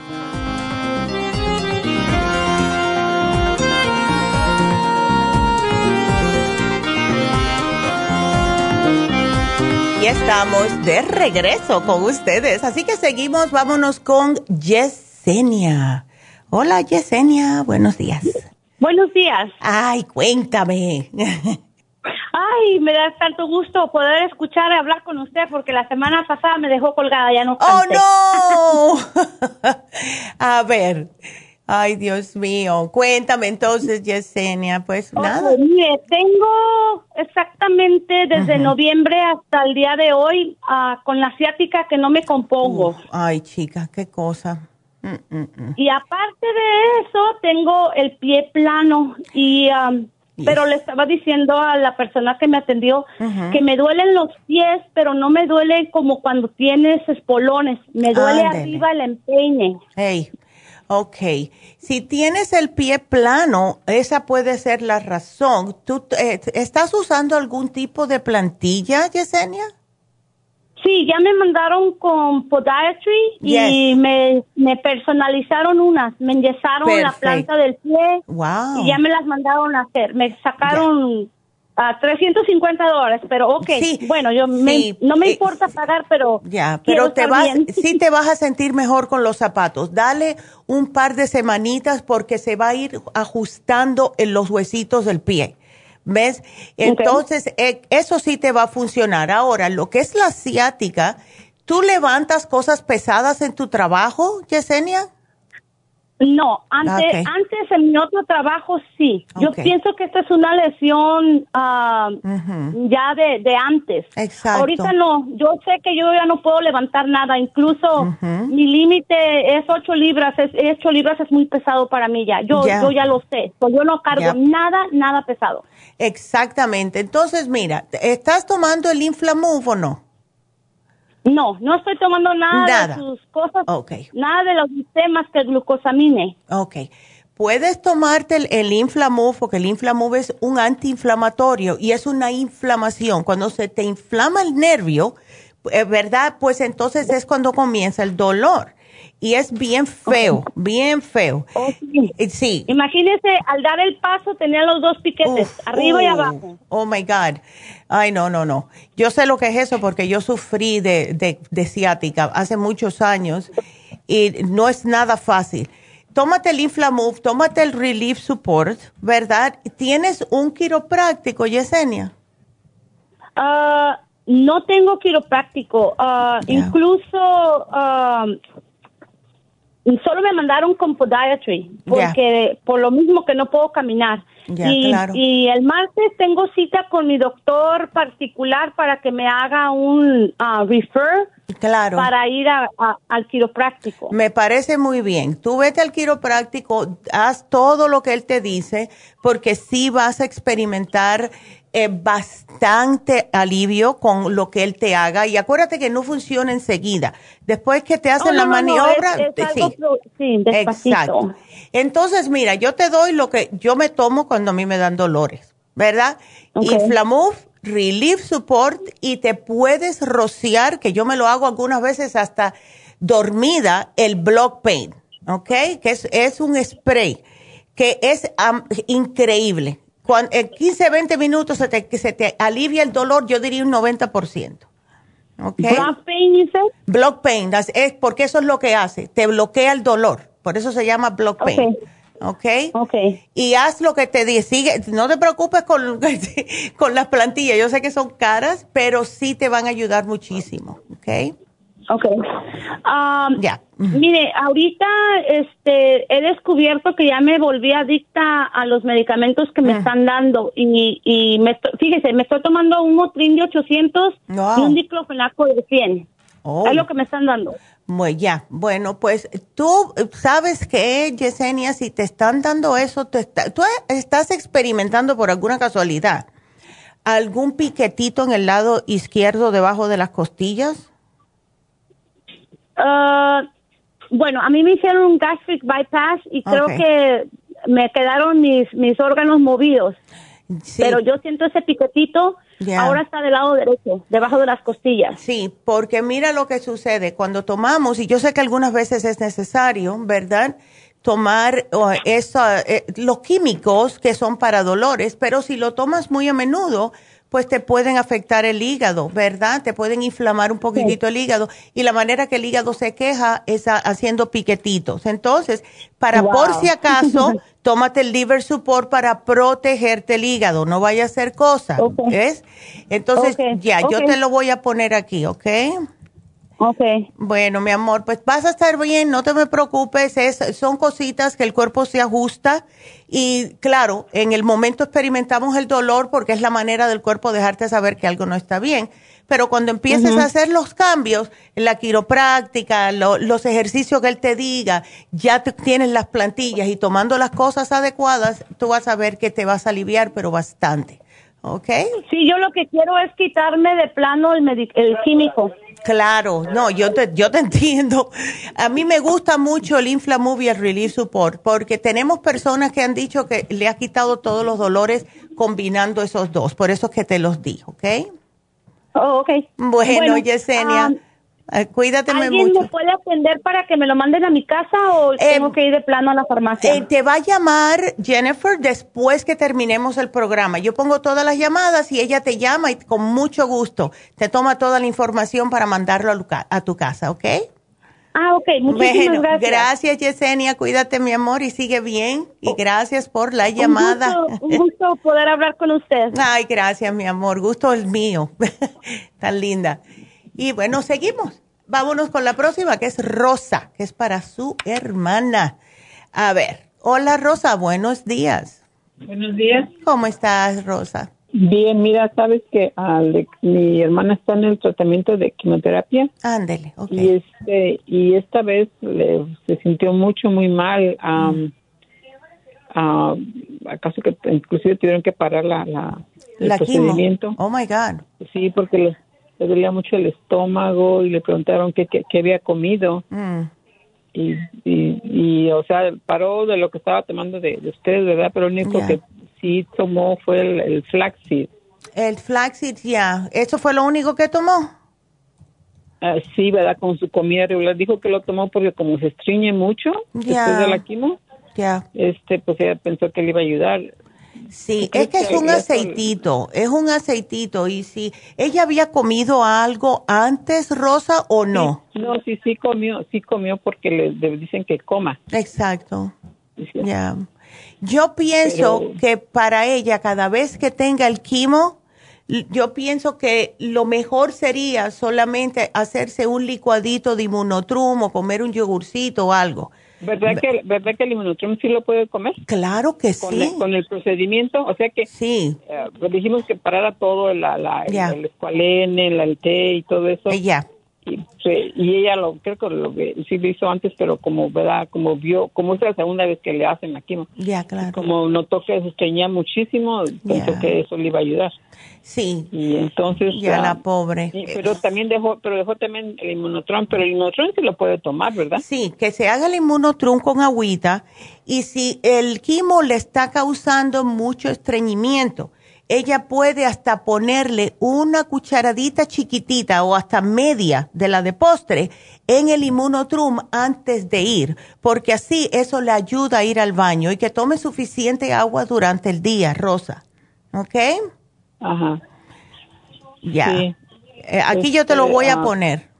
Y estamos de regreso con ustedes, así que seguimos, vámonos con Yesenia. Hola Yesenia, buenos días. Buenos días. Ay, cuéntame. Ay, me da tanto gusto poder escuchar y hablar con usted porque la semana pasada me dejó colgada, ya no ¡Oh, no! A ver, Ay, Dios mío. Cuéntame entonces, Yesenia. Pues nada. Mire, tengo exactamente desde noviembre hasta el día de hoy uh, con la ciática que no me compongo. ay, chica, qué cosa. Mm, mm, mm. Y aparte de eso, tengo el pie plano y... Um, pero le estaba diciendo a la persona que me atendió que me duelen los pies, pero no me duele como cuando tienes espolones, me duele arriba el empeine. Hey, ok. Si tienes el pie plano, esa puede ser la razón. ¿Tú eh, estás usando algún tipo de plantilla, Yesenia? Sí, ya me mandaron con podiatry y me, me, personalizaron unas, me enyesaron la planta del pie y ya me las mandaron a hacer. Me sacaron a 350 dólares, pero ok, bueno, yo no me eh, importa pagar, pero ya, pero te vas, sí te vas a sentir mejor con los zapatos. Dale un par de semanitas porque se va a ir ajustando en los huesitos del pie. ¿Ves? Entonces, eh, eso sí te va a funcionar. Ahora, lo que es la ciática, ¿tú levantas cosas pesadas en tu trabajo, Yesenia? No, antes, antes en mi otro trabajo sí. Yo pienso que esta es una lesión ah, ya de, de antes. Exacto. Ahorita no, yo sé que yo ya no puedo levantar nada, incluso mi límite es 8 libras, es, 8 libras es muy pesado para mí ya, yo, yo ya lo sé, pues yo no cargo nada, nada pesado. Exactamente, entonces mira, ¿estás tomando el Inflamove o no? No, no estoy tomando nada, de sus cosas, nada de los sistemas que glucosamine. Ok. Puedes tomarte el, el Inflamove, porque el Inflamove es un antiinflamatorio y es una inflamación. Cuando se te inflama el nervio, eh, ¿verdad? Pues entonces es cuando comienza el dolor y es bien feo, bien feo. Eh, sí. Imagínese, al dar el paso tenía los dos piquetes, arriba y abajo. Oh my God. Ay, no, no, no. Yo sé lo que es eso porque yo sufrí de, de, ciática hace muchos años y no es nada fácil. Tómate el Inflamove, tómate el Relief Support, ¿verdad? ¿Tienes un quiropráctico, Yesenia? Uh, no tengo quiropráctico. Uh, Incluso uh, solo me mandaron con podiatry porque por lo mismo que no puedo caminar. y, y, el martes tengo cita con mi doctor particular para que me haga un uh, refer claro. para ir al quiropráctico. Me parece muy bien. Tú vete al quiropráctico, haz todo lo que él te dice porque sí vas a experimentar eh, bastante alivio con lo que él te haga y acuérdate que no funciona enseguida. Después que te hacen la maniobra, sí, exacto. Entonces, mira, yo te doy lo que yo me tomo cuando a mí me dan dolores, ¿verdad? Okay. Inflamuf, Relief Support y te puedes rociar, que yo me lo hago algunas veces hasta dormida, el Block Pain, ¿ok? Que es, es un spray que es increíble en 15, 20 minutos se te, se te alivia el dolor, yo diría un 90%. Okay. ¿Block pain, dice? Block pain, es porque eso es lo que hace, te bloquea el dolor, por eso se llama block pain. Okay. ¿Ok? Y haz lo que te dice, sigue, no te preocupes con, con las plantillas, yo sé que son caras, pero sí te van a ayudar muchísimo, ¿ok? Ok. Um, ya. Mire, ahorita este, he descubierto que ya me volví adicta a los medicamentos que me ah. están dando. Y, y me fíjese, me estoy tomando un Motrin de 800 y un diclofenaco de 100. Es lo que me están dando. Muy ya. Bueno, pues tú sabes que, Yesenia, si te están dando eso, tú estás experimentando por alguna casualidad algún piquetito en el lado izquierdo debajo de las costillas. Uh, bueno, a mí me hicieron un gastric bypass y creo que me quedaron mis, mis órganos movidos. Pero yo siento ese piquetito, ahora está del lado derecho, debajo de las costillas. Sí, porque mira lo que sucede cuando tomamos, y yo sé que algunas veces es necesario, ¿verdad? Tomar eh, los químicos que son para dolores, pero si lo tomas muy a menudo, pues te pueden afectar el hígado, ¿verdad? Te pueden inflamar un poquitito el hígado y la manera que el hígado se queja es haciendo piquetitos. Entonces, para por si acaso, tómate el liver support para protegerte el hígado, no vaya a hacer cosas, ¿ves? Entonces, ya, yo te lo voy a poner aquí, ¿ok? Ok. Bueno, mi amor, pues vas a estar bien, no te me preocupes, es, son cositas que el cuerpo se ajusta y claro, en el momento experimentamos el dolor porque es la manera del cuerpo dejarte saber que algo no está bien. Pero cuando empieces a hacer los cambios, la quiropráctica, los ejercicios que él te diga, ya tienes las plantillas y tomando las cosas adecuadas, tú vas a ver que te vas a aliviar, pero bastante. ¿Ok? Sí, yo lo que quiero es quitarme de plano el, el químico. Claro, no, yo te, yo te entiendo. A mí me gusta mucho el Inflamovia Relief Support porque tenemos personas que han dicho que le ha quitado todos los dolores combinando esos dos. Por eso es que te los di, ¿ok? Oh, ok. Bueno, Yesenia. Um, eh, cuídate mucho. ¿Alguien me puede atender para que me lo manden a mi casa o eh, tengo que ir de plano a la farmacia? Eh, te va a llamar Jennifer después que terminemos el programa. Yo pongo todas las llamadas y ella te llama y con mucho gusto te toma toda la información para mandarlo a, tu casa, ¿ok? Ah, ok, muchísimas gracias. Gracias, Yesenia, cuídate, mi amor, y sigue bien. Y gracias por la llamada. Un gusto, poder hablar con usted. Ay, gracias, mi amor, gusto el mío. Tan linda. Y bueno, seguimos. Vámonos con la próxima, que es Rosa, que es para su hermana. A ver, hola Rosa, buenos días. Buenos días. ¿Cómo estás, Rosa? Bien, mira, sabes que mi hermana está en el tratamiento de quimioterapia. Ándele, ok. Y, este, y esta vez se sintió mucho, muy mal. Um, acaso que inclusive tuvieron que parar la, la el procedimiento. Oh my God. Sí, porque le, le dolía mucho el estómago y le preguntaron qué, qué, había comido. Mm. Y, y, o sea, paró de lo que estaba tomando de, de ustedes, ¿verdad? Pero lo único que sí tomó fue el, el flaxseed. El flaxseed, ya. ¿Eso fue lo único que tomó? Ah, sí, ¿verdad? Con su comida regular. Dijo que lo tomó porque como se estriñe mucho después de la quimo, ya. este, pues ella pensó que le iba a ayudar. Sí, es que es un aceitito, es un aceitito. Y si ella había comido algo antes, Rosa, o no? no, sí, sí comió, sí comió porque le, dicen que coma. Exacto. Ya. Yo pienso que para ella, cada vez que tenga el quimo, yo pienso que lo mejor sería solamente hacerse un licuadito de inmunotrum o comer un yogurcito o algo ¿Verdad que, ¿Verdad que el inmunotrum sí lo puede comer? Claro que sí. con el procedimiento, o sea que sí. Eh, pues dijimos que parara todo la, la, el, escualene, el té y todo eso. Ya. Y, y, ella lo creo que lo sí lo hizo antes pero como verdad como vio como es la segunda vez que le hacen la quimo ya claro. Como notó que se estreñía muchísimo pensó que eso le iba a ayudar. Sí. Y entonces ya la pobre. pero también dejó pero dejó también el inmunotron pero el inmunotron sí lo puede tomar verdad sí que se haga el inmunotron con agüita y si el quimo le está causando mucho estreñimiento ella puede hasta ponerle una cucharadita chiquitita o hasta media de la de postre en el inmunotrum antes de ir, porque así eso le ayuda a ir al baño y que tome suficiente agua durante el día, Rosa. ¿Ok? Ajá. Ya. Eh, aquí yo te lo voy a este, ah, poner.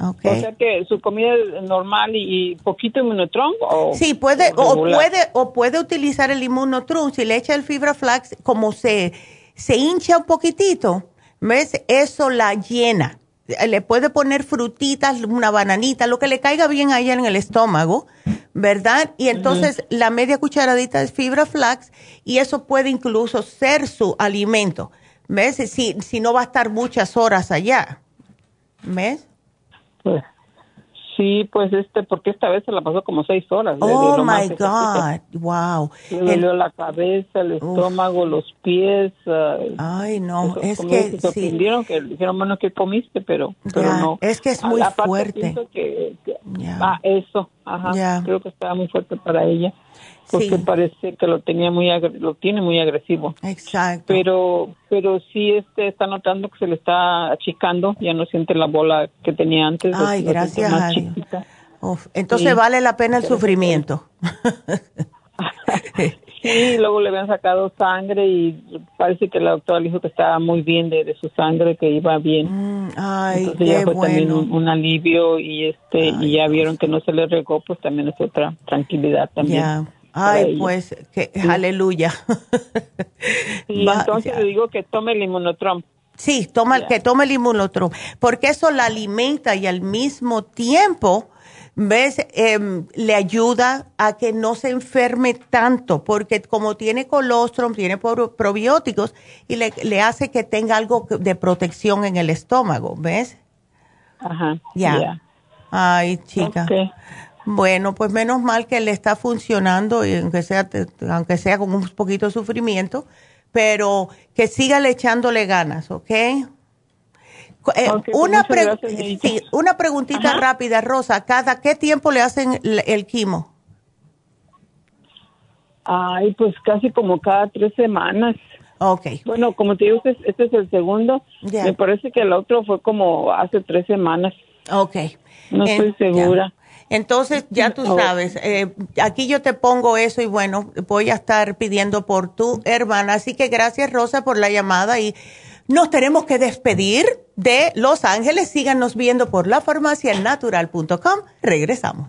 Okay. O sea que su comida es normal y, poquito inmunotron o Sí, puede o, puede o puede utilizar el inmunotron si le echa el fibra flax como se se hincha un poquitito, ¿ves? Eso la llena. Le puede poner frutitas, una bananita, lo que le caiga bien allá en el estómago, ¿verdad? Y entonces la media cucharadita de fibra flax y eso puede incluso ser su alimento. ¿Ves? Si, si no va a estar muchas horas allá. ¿Ves? Pues, sí, pues este, porque esta vez se la pasó como seis horas. Oh my God, wow. Le dolió la cabeza, el estómago, los pies. Ay, no, es que. Se sorprendieron que dijeron, bueno, que comiste, pero, pero no. Es que es muy fuerte. Que, Ah, eso, ajá. Creo que estaba muy fuerte para ella porque parece que lo tenía muy lo tiene muy agresivo. Exacto. Pero pero sí este está notando que se le está achicando, ya no siente la bola que tenía antes. Ay, gracias a Dios. entonces vale la pena el sufrimiento. sí, luego le habían sacado sangre y parece que la doctora dijo que estaba muy bien de, su sangre, que iba bien. Mm, ay, entonces ya fue también un, alivio y este y ya vieron que no se le regó, pues también es otra tranquilidad también. Ay, pues, que, aleluya. y entonces le digo que tome el inmunotrom. Sí, toma, que tome el inmunotrum, porque eso la alimenta y al mismo tiempo, ¿ves? Em, le ayuda a que no se enferme tanto, porque como tiene colostrum, tiene probióticos y le, hace que tenga algo de protección en el estómago, ¿ves? Ajá. Ya. Ay, chica. Bueno, pues menos mal que le está funcionando, y aunque sea, aunque sea con un poquito de sufrimiento, pero que siga echándole ganas, ¿ok? Eh, una, sí, una preguntita rápida, Rosa. ¿Cada qué tiempo le hacen el, quimo? Ay, pues casi como cada tres semanas. Ok. Bueno, como te digo, este, este es el segundo. Me parece que el otro fue como hace tres semanas. Ok. No estoy segura. Entonces, ya tú sabes, eh, aquí yo te pongo eso y bueno, voy a estar pidiendo por tu hermana. Así que gracias Rosa por la llamada y nos tenemos que despedir de Los Ángeles. Síganos viendo por lafarmacianatural.com. Regresamos.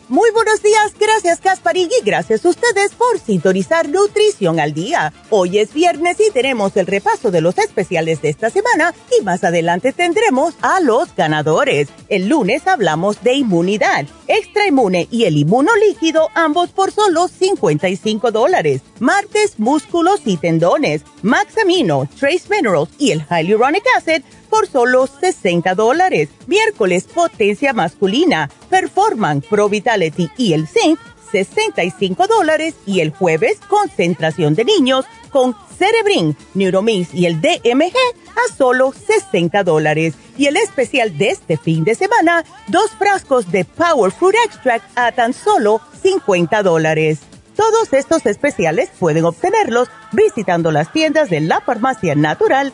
Muy buenos días, gracias Casparín y gracias a ustedes por sintonizar Nutrición al Día. Hoy es viernes y tenemos el repaso de los especiales de esta semana y más adelante tendremos a los ganadores. El lunes hablamos de inmunidad, extra inmune y el inmuno líquido, ambos por solo 55 dólares. Martes, músculos y tendones, Max Amino, Trace Minerals y el Hyaluronic Acid por solo 60 dólares. Miércoles, potencia masculina, Performan, Pro Vitality y el Zinc, 65 dólares. Y el jueves, concentración de niños con Cerebrin, Neuromix y el DMG a solo 60 dólares. Y el especial de este fin de semana, dos frascos de Power Fruit Extract a tan solo 50 dólares. Todos estos especiales pueden obtenerlos visitando las tiendas de la farmacia natural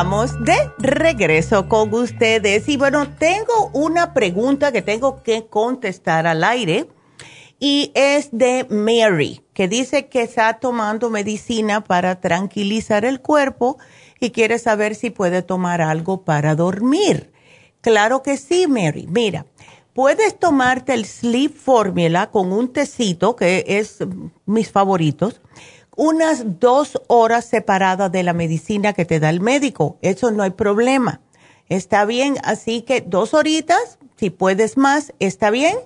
estamos de regreso con ustedes. Y bueno, tengo una pregunta que tengo que contestar al aire y es de Mary, que dice que está tomando medicina para tranquilizar el cuerpo y quiere saber si puede tomar algo para dormir. Claro que sí, Mary. Mira, puedes tomarte el Sleep Formula con un tecito, que es mis favoritos unas dos horas separadas de la medicina que te da el médico. Eso no hay problema. Está bien, así que dos horitas, si puedes más, está bien,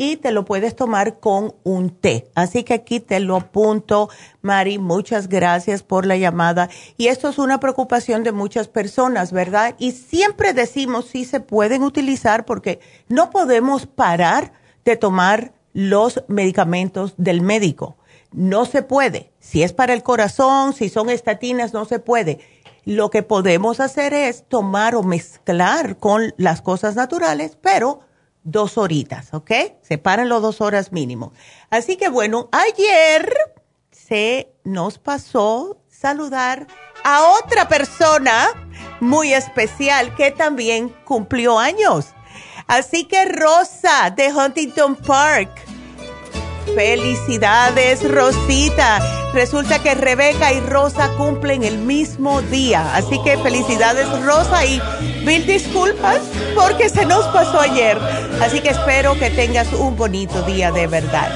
y te lo puedes tomar con un té. Así que aquí te lo apunto, Mari, muchas gracias por la llamada. Y esto es una preocupación de muchas personas, ¿verdad? Y siempre decimos si se pueden utilizar porque no podemos parar de tomar los medicamentos del médico. No se puede. Si es para el corazón, si son estatinas, no se puede. Lo que podemos hacer es tomar o mezclar con las cosas naturales, pero dos horitas, ¿ok? Sepárenlo dos horas mínimo. Así que bueno, ayer se nos pasó saludar a otra persona muy especial que también cumplió años. Así que Rosa de Huntington Park Felicidades, Rosita. Resulta que Rebeca y Rosa cumplen el mismo día. Así que felicidades, Rosa. Y mil disculpas porque se nos pasó ayer. Así que espero que tengas un bonito día de verdad.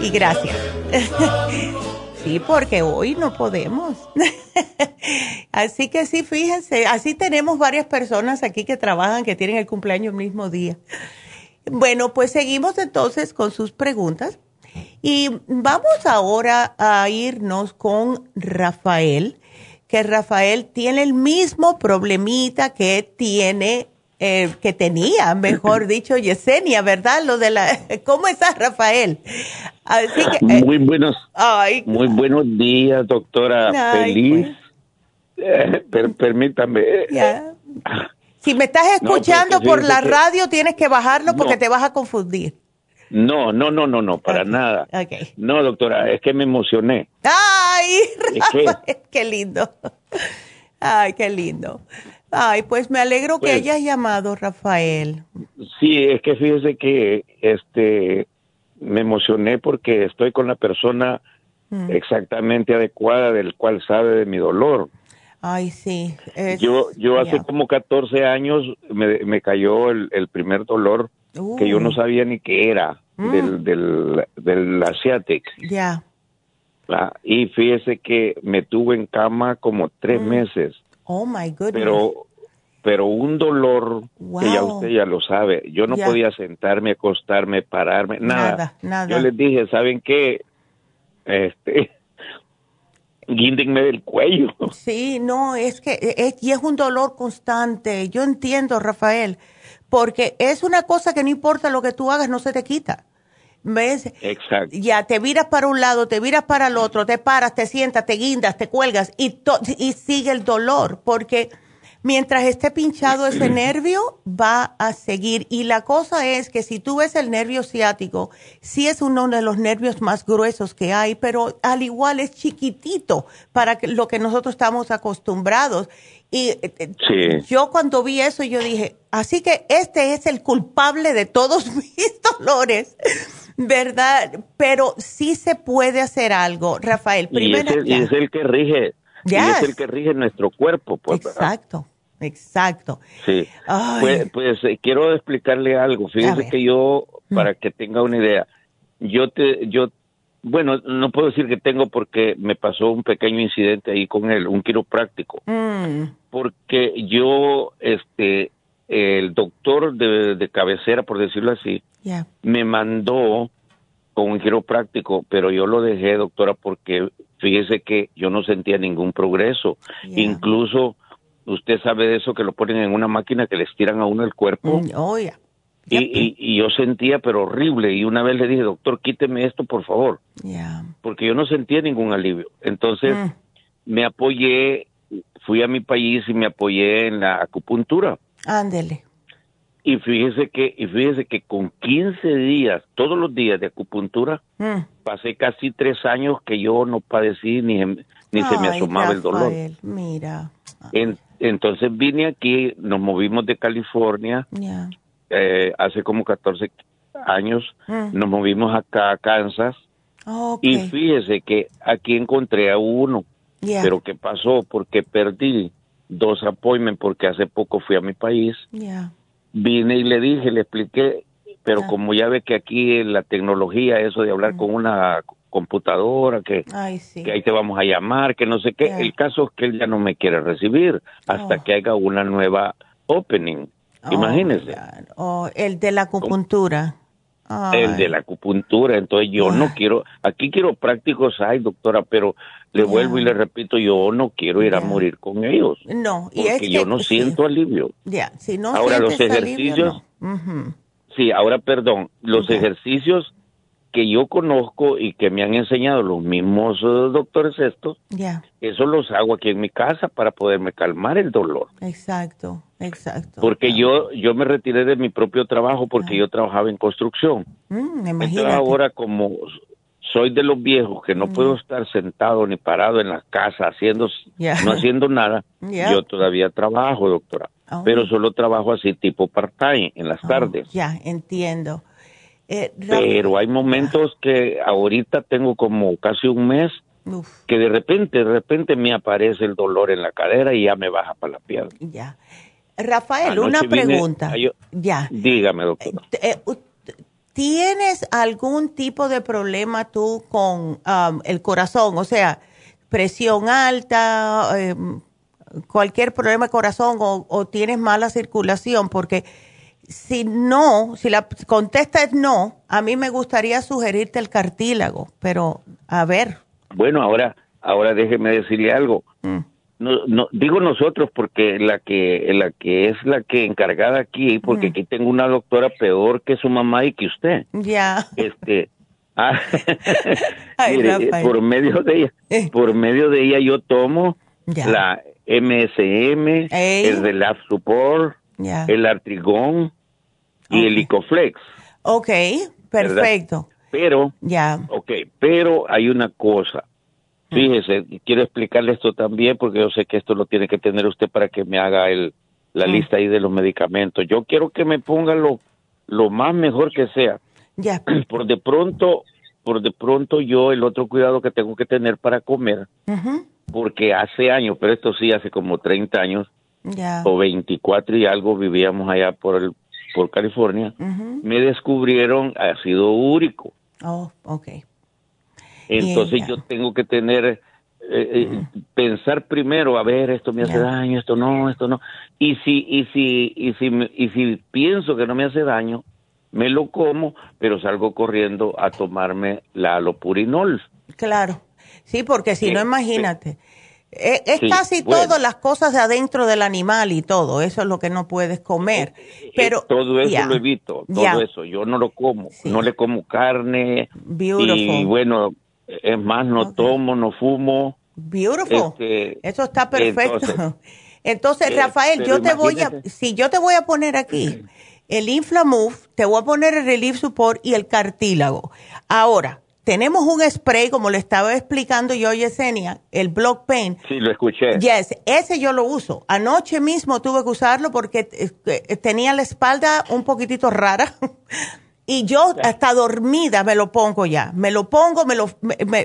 Y gracias. Sí, porque hoy no podemos. Así que sí, fíjense, así tenemos varias personas aquí que trabajan, que tienen el cumpleaños el mismo día. Bueno, pues seguimos entonces con sus preguntas. Y vamos ahora a irnos con Rafael, que Rafael tiene el mismo problemita que tiene, eh, que tenía, mejor dicho, Yesenia, ¿verdad? Lo de la, ¿cómo estás, Rafael? Así que, eh, muy buenos, muy buenos días, doctora. Feliz. Pues. Eh, permítame. Si me estás escuchando por la radio, tienes que bajarlo porque te vas a confundir. No, no, no, no, no, para nada. No, doctora, es que me emocioné. Ay, qué lindo. Ay, qué lindo. Ay, pues me alegro que pues hayas llamado, Rafael. Sí, es que fíjese que este me emocioné porque estoy con la persona mm. exactamente adecuada del cual sabe de mi dolor. Ay, sí. yo yo hace como 14 años me, me cayó el, el primer dolor que yo no uh. sabía ni qué era mm. del, del, del Asiatic. Ya. Ah, y fíjese que me tuve en cama como tres mm. meses. Oh my goodness. Pero, pero un dolor que ya usted ya lo sabe. Yo no podía sentarme, acostarme, pararme, nada. nada. Yo les dije, ¿saben qué? Este, guíndenme del cuello. Sí, no, es que es, y es un dolor constante. Yo entiendo, Rafael porque es una cosa que no importa lo que tú hagas, no se te quita. ¿Ves? Exacto. Ya te viras para un lado, te viras para el otro, te paras, te sientas, te guindas, te cuelgas y, y sigue el dolor, porque mientras esté pinchado ese nervio, va a seguir. Y la cosa es que si tú ves el nervio ciático, sí es uno de los nervios más gruesos que hay, pero al igual es chiquitito para lo que nosotros estamos acostumbrados. Y eh, eh, yo cuando vi eso, yo dije, así que este es el culpable de todos mis dolores, ¿verdad? Pero sí se puede hacer algo, Rafael. Primero, y, es el, que rige, es el que rige nuestro cuerpo. Pues, exacto, exacto. Sí. Pues, pues eh, quiero explicarle algo. Fíjese que yo, mm. para que tenga una idea, yo te, yo bueno, no puedo decir que tengo porque me pasó un pequeño incidente ahí con él, un quiropráctico. Mm. Porque yo, este, el doctor de, cabecera, por decirlo así, me mandó con un quiropráctico, pero yo lo dejé, doctora, porque fíjese que yo no sentía ningún progreso. Incluso, usted sabe de eso que lo ponen en una máquina que le estiran a uno el cuerpo. Mm, oh, y, yo sentía, pero horrible. Y una vez le dije, doctor, quíteme esto, por favor. Porque yo no sentía ningún alivio. Entonces mm. me apoyé, fui a mi país y me apoyé en la acupuntura. Ándele. Y fíjese que, y fíjese que con 15 días, todos los días de acupuntura, mm. pasé casi tres años que yo no padecí ni, ni se me asomaba el dolor. Mira. entonces vine aquí, nos movimos de California eh, hace como 14 años, mm. nos movimos acá a Kansas y fíjese que aquí encontré a uno, pero ¿qué pasó? Porque perdí dos appointments porque hace poco fui a mi país. Vine y le dije, le expliqué, pero como ya ve que aquí la tecnología, eso de hablar mm. con una computadora, que, que ahí te vamos a llamar, que no sé qué. El caso es que él ya no me quiere recibir hasta oh. que haga una nueva opening. Oh, Imagínese. O el de la acupuntura. El de la acupuntura. Entonces yo no quiero, aquí quiero prácticos, hay doctora, pero le vuelvo y le repito, yo no quiero ir a morir con ellos. No, y porque yo no siento alivio. Ya, si no ahora los ejercicios, sí, ahora perdón, los ejercicios que yo conozco y que me han enseñado los mismos eh, doctores estos, eso los hago aquí en mi casa para poderme calmar el dolor. Exacto, exacto. Porque yo yo me retiré de mi propio trabajo porque yo trabajaba en construcción. Mm, Entonces ahora como soy de los viejos que no mm. puedo estar sentado ni parado en la casa haciendo no haciendo nada, yo todavía trabajo, doctora. Oh. Pero solo trabajo así tipo part-time en las oh, tardes. Ya, entiendo. Eh, Pero hay momentos que ahorita tengo como casi un mes que de repente, de repente me aparece el dolor en la cadera y ya me baja para la pierna. Ya. Rafael, una pregunta. ya. Dígame, doctor. Eh, eh, ¿Tienes algún tipo de problema tú con um, el corazón? O sea, presión alta, em, cualquier problema de corazón o, o tienes mala circulación, porque si no, si la contesta es no, a mí me gustaría sugerirte el cartílago, pero a ver. Bueno, ahora, ahora déjeme decirle algo. Mm. No, no, digo nosotros porque la que la que es la que encargada aquí, porque mm. aquí tengo una doctora peor que su mamá y que usted. Ya. Este, ah, mire, por medio de ella, eh. por medio de ella yo tomo la MSM, el de la Support, el Artrigón, y el Icoflex. Ok, perfecto. Pero, ya. Ok, pero hay una cosa. Mm. Fíjese, quiero explicarle esto también porque yo sé que esto lo tiene que tener usted para que me haga el, la mm. lista ahí de los medicamentos. Yo quiero que me ponga lo, lo más mejor que sea. Ya. Por de pronto, por de pronto yo el otro cuidado que tengo que tener para comer, porque hace años, pero esto sí hace como 30 años, o 24 y algo vivíamos allá por el por California, me descubrieron ácido úrico. Oh, ok. Entonces yo tengo que tener, eh, eh, pensar primero, a ver, esto me hace daño, esto no, esto no. Y si, y si, y si, y si pienso que no me hace daño, me lo como, pero salgo corriendo a tomarme la alopurinol. Claro, sí, porque si no, imagínate. Eh, es, casi todas las cosas de adentro del animal y todo, eso es lo que no puedes comer. Pero todo eso lo evito, todo eso, yo no lo como, no le como carne y bueno, es más no tomo, no fumo. Beautiful. Este, eso está perfecto. Entonces, Rafael, yo te voy a si yo te voy a poner aquí el Inflamove, te voy a poner el Relief Support y el cartílago. Ahora, tenemos un spray, como le estaba explicando yo, Yesenia, el Block Pain. Sí, lo escuché. Yes, ese yo lo uso. Anoche mismo tuve que usarlo porque eh, tenía la espalda un poquitito rara. Y yo hasta dormida me lo pongo ya. Me lo pongo, me lo,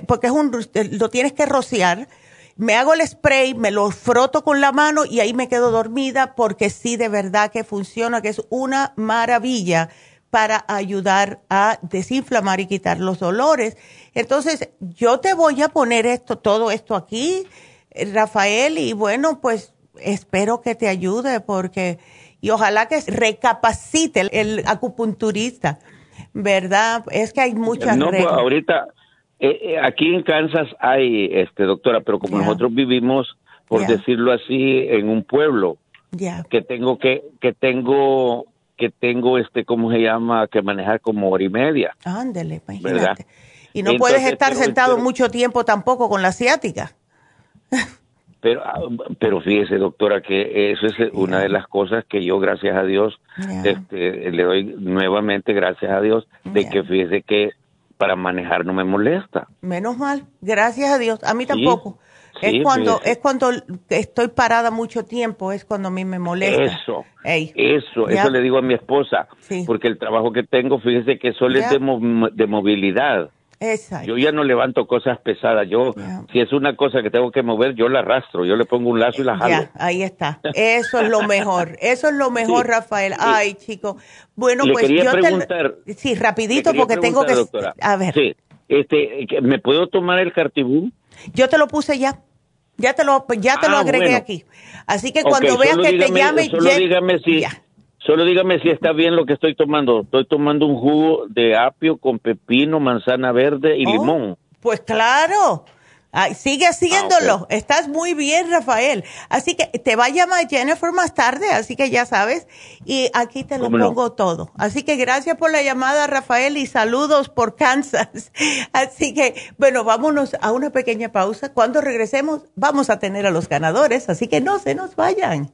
porque es un, lo tienes que rociar. Me hago el spray, me lo froto con la mano y ahí me quedo dormida porque sí, de verdad que funciona, que es una maravilla para ayudar a desinflamar y quitar los dolores. Entonces, yo te voy a poner esto, todo esto aquí, Rafael, y bueno, pues espero que te ayude porque, y ojalá que recapacite el, acupunturista, ¿verdad? Es que hay muchas no, pues, ahorita, eh, eh, aquí en Kansas hay, este, doctora, pero como nosotros vivimos, por decirlo así, en un pueblo, que tengo que, que tengo que tengo, este, ¿cómo se llama? Que manejar como hora y media. Ándele, imagínate. Y no puedes estar sentado mucho tiempo tampoco con la asiática. Pero, ah, pero fíjese, doctora, que eso es una de las cosas que yo, gracias a Dios, este, le doy nuevamente gracias a Dios de que fíjese que para manejar no me molesta. Menos mal, gracias a Dios. A mí tampoco. es cuando es cuando estoy parada mucho tiempo, es cuando a mí me molesta. Eso, eso, eso le digo a mi esposa, porque el trabajo que tengo, fíjese que solo es de, de movilidad. Yo ya no levanto cosas pesadas. Yo, si es una cosa que tengo que mover, yo la arrastro. Yo le pongo un lazo y la jalo. ahí está. Eso es lo mejor. Eso es lo mejor, Rafael. Ay, chico. Bueno, pues yo preguntar, Sí, rapidito porque tengo que... A ver. Sí. Este, ¿Me puedo tomar el cartibú? Yo te lo puse ya. Ya te lo, ya te lo ah, agregué aquí. Así que cuando veas que te llame... Solo dígame si... Solo dígame si está bien lo que estoy tomando. Estoy tomando un jugo de apio con pepino, manzana verde y oh, limón. Pues claro. sigue haciéndolo. Ah, Estás muy bien, Rafael. Así que te va a llamar Jennifer más tarde, así que ya sabes. Y aquí te lo pongo todo. Así que gracias por la llamada, Rafael, y saludos por Kansas. Así que, bueno, vámonos a una pequeña pausa. Cuando regresemos, vamos a tener a los ganadores, así que no se nos vayan.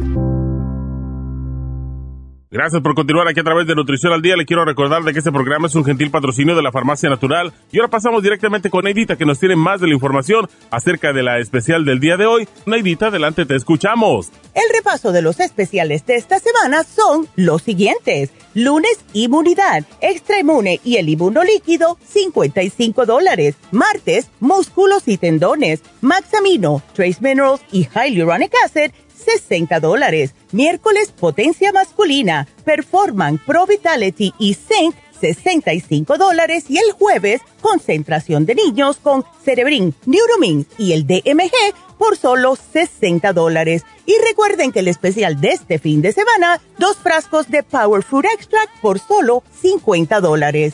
Gracias por continuar aquí a través de Nutrición al Día. Le quiero recordar de que este programa es un gentil patrocinio de la Farmacia Natural. Y ahora pasamos directamente con Neidita, que nos tiene más de la información acerca de la especial del día de hoy. Neidita, adelante, te escuchamos. El repaso de los especiales de esta semana son los siguientes. Lunes, inmunidad, extra inmune y el inmunolíquido, 55 dólares. Martes, músculos y tendones, Maxamino, Trace Minerals y Hyaluronic Acid, 60 dólares. Miércoles, potencia masculina, Performan, Pro Vitality y Zinc, 65 dólares. Y el jueves, concentración de niños con Cerebrin, Neuromin y el DMG por solo 60 dólares. Y recuerden que el especial de este fin de semana, dos frascos de Power Food Extract por solo 50 dólares.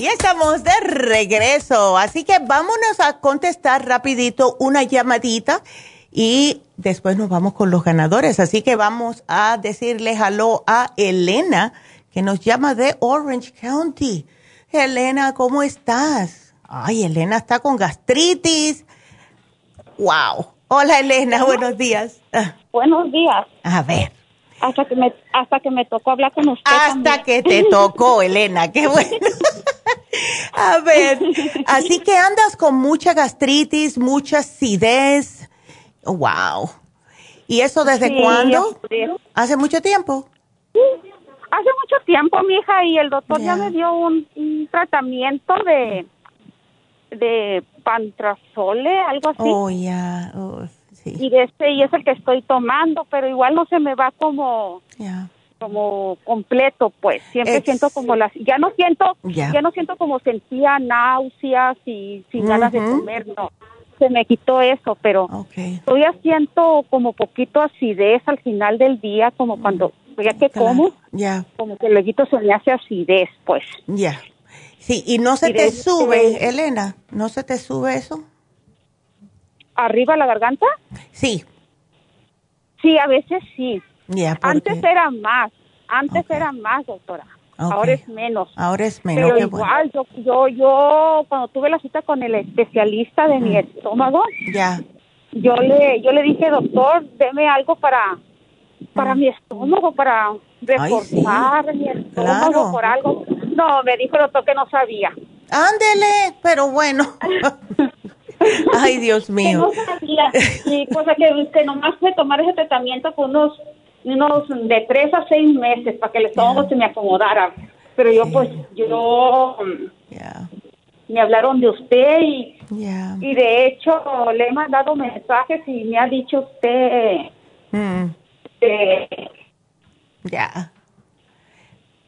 Y estamos de regreso, así que vámonos a contestar rapidito una llamadita y después nos vamos con los ganadores. Así que vamos a decirle hello a Elena, que nos llama de Orange County. Elena, ¿cómo estás? Ay, Elena está con gastritis. Wow. Hola, Elena, buenos días. Buenos días. A ver. Hasta que me, hasta que me tocó hablar con usted. Hasta que te tocó, Elena, qué bueno. A ver, así que andas con mucha gastritis, mucha acidez. Wow. ¿Y eso desde cuándo? ¿Hace mucho tiempo? Hace mucho tiempo, mi hija, y el doctor ya me dio un, tratamiento de de pantrazole, algo así. Oh, ya. Oh, sí. Y de este y es el que estoy tomando, pero igual no se me va como como completo, pues. Siempre siento como las ya no siento ya no siento como sentía náuseas y sin ganas de comer, no. Se me quitó eso, pero todavía siento como poquito acidez al final del día, como cuando ya que como, ya. como que luego se me hace acidez, pues. Ya. Sí, y no se te sube, Elena, ¿no se te sube eso? ¿Arriba la garganta? Sí. Sí, a veces sí. Antes era más, antes era más, doctora. Ahora es menos. Ahora es menos. Pero igual, yo, yo, yo, cuando tuve la cita con el especialista de mi estómago, ya. yo le, yo le dije, doctor, deme algo para para mi estómago, para reforzar mi estómago por algo. No, me dijo el doctor que no sabía. Ándele, pero bueno. Ay, Dios mío. Que no sabía. Sí, cosa que, que nomás de tomar ese tratamiento por unos, unos de tres a seis meses para que el estómago se me acomodara. Pero yo, pues, yo... Me hablaron de usted y, y de hecho le he mandado mensajes y me ha dicho usted... Mm. Ya.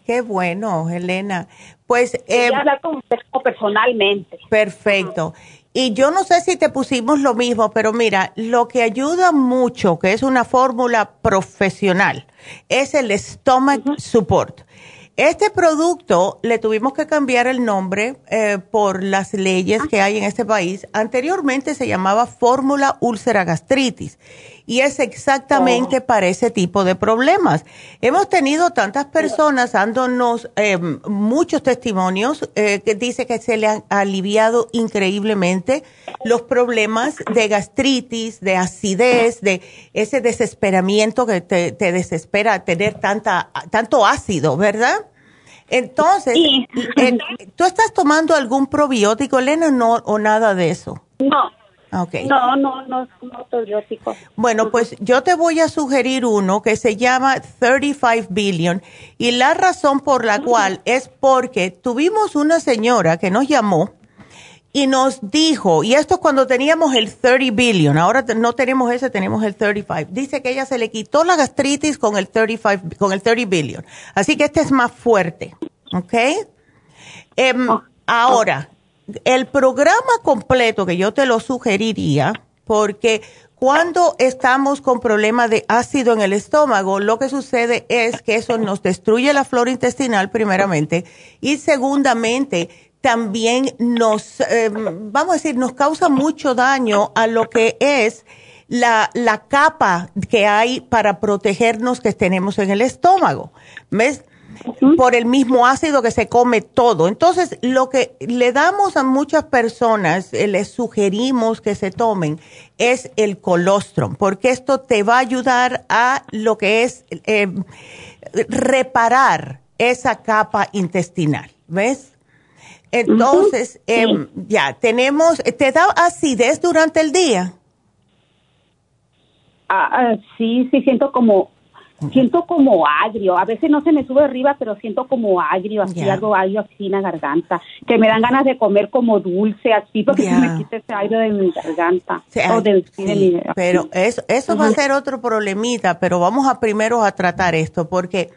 Qué bueno, Elena. Pues... Eh, hablar con usted personalmente. Perfecto. Y yo no sé si te pusimos lo mismo, pero mira, lo que ayuda mucho, que es una fórmula profesional, es el Stomach Support. Este producto le tuvimos que cambiar el nombre eh, por las leyes que hay en este país. Anteriormente se llamaba fórmula úlcera gastritis y es exactamente oh. para ese tipo de problemas. Hemos tenido tantas personas dándonos eh, muchos testimonios eh, que dice que se le han aliviado increíblemente los problemas de gastritis, de acidez, de ese desesperamiento que te, te desespera tener tanta, tanto ácido, ¿verdad? Entonces, ¿tú estás tomando algún probiótico, Elena, no, o nada de eso? No. Okay. No, no, no es probiótico. Bueno, pues yo te voy a sugerir uno que se llama 35 Billion y la razón por la cual es porque tuvimos una señora que nos llamó y nos dijo, y esto cuando teníamos el 30 billion, ahora no tenemos ese, tenemos el 35. Dice que ella se le quitó la gastritis con el 35, con el 30 billion. Así que este es más fuerte, ¿ok? Em, oh. ahora, el programa completo que yo te lo sugeriría, porque cuando estamos con problemas de ácido en el estómago, lo que sucede es que eso nos destruye la flora intestinal primeramente y segundamente también nos, em, vamos a decir, nos causa mucho daño a lo que es la, la capa que hay para protegernos que tenemos en el estómago. ¿Ves? Por el mismo ácido que se come todo. Entonces, lo que le damos a muchas personas, eh, les sugerimos que se tomen, es el colostrum, porque esto te va a ayudar a lo que es em, reparar esa capa intestinal. ¿Ves? Entonces, em, ya, tenemos, ¿te da acidez durante el día? Ah, ah, sí, sí, siento como, siento como agrio. A veces no se me sube arriba, pero siento como agrio, así algo agrio así en la garganta. Que me dan ganas de comer como dulce, así, porque se me quita ese aire de mi garganta. Sí, pero eso, eso va a ser otro problemita, pero vamos a primero a tratar esto, porque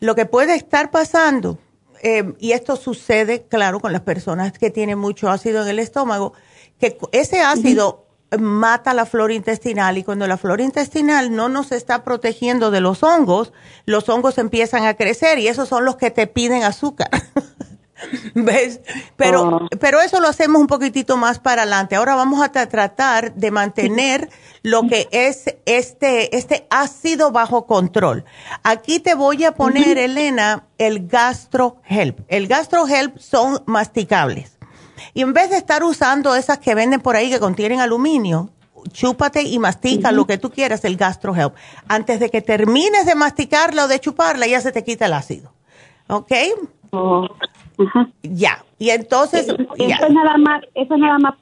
lo que puede estar pasando eh, y esto sucede, claro, con las personas que tienen mucho ácido en el estómago, que ese ácido mata la flora intestinal y cuando la flora intestinal no nos está protegiendo de los hongos, los hongos empiezan a crecer y esos son los que te piden azúcar. ¿Ves? Pero, oh. pero eso lo hacemos un poquitito más para adelante. Ahora vamos a tratar de mantener lo que es este, este ácido bajo control. Aquí te voy a poner, Elena, el Gastro Help. El Gastro Help son masticables. Y en vez de estar usando esas que venden por ahí que contienen aluminio, chúpate y mastica lo que tú quieras, el Gastro Help. Antes de que termines de masticarla o de chuparla, ya se te quita el ácido. ¿Ok? Oh. Ya, y entonces... Eso, es nada más, eso es nada más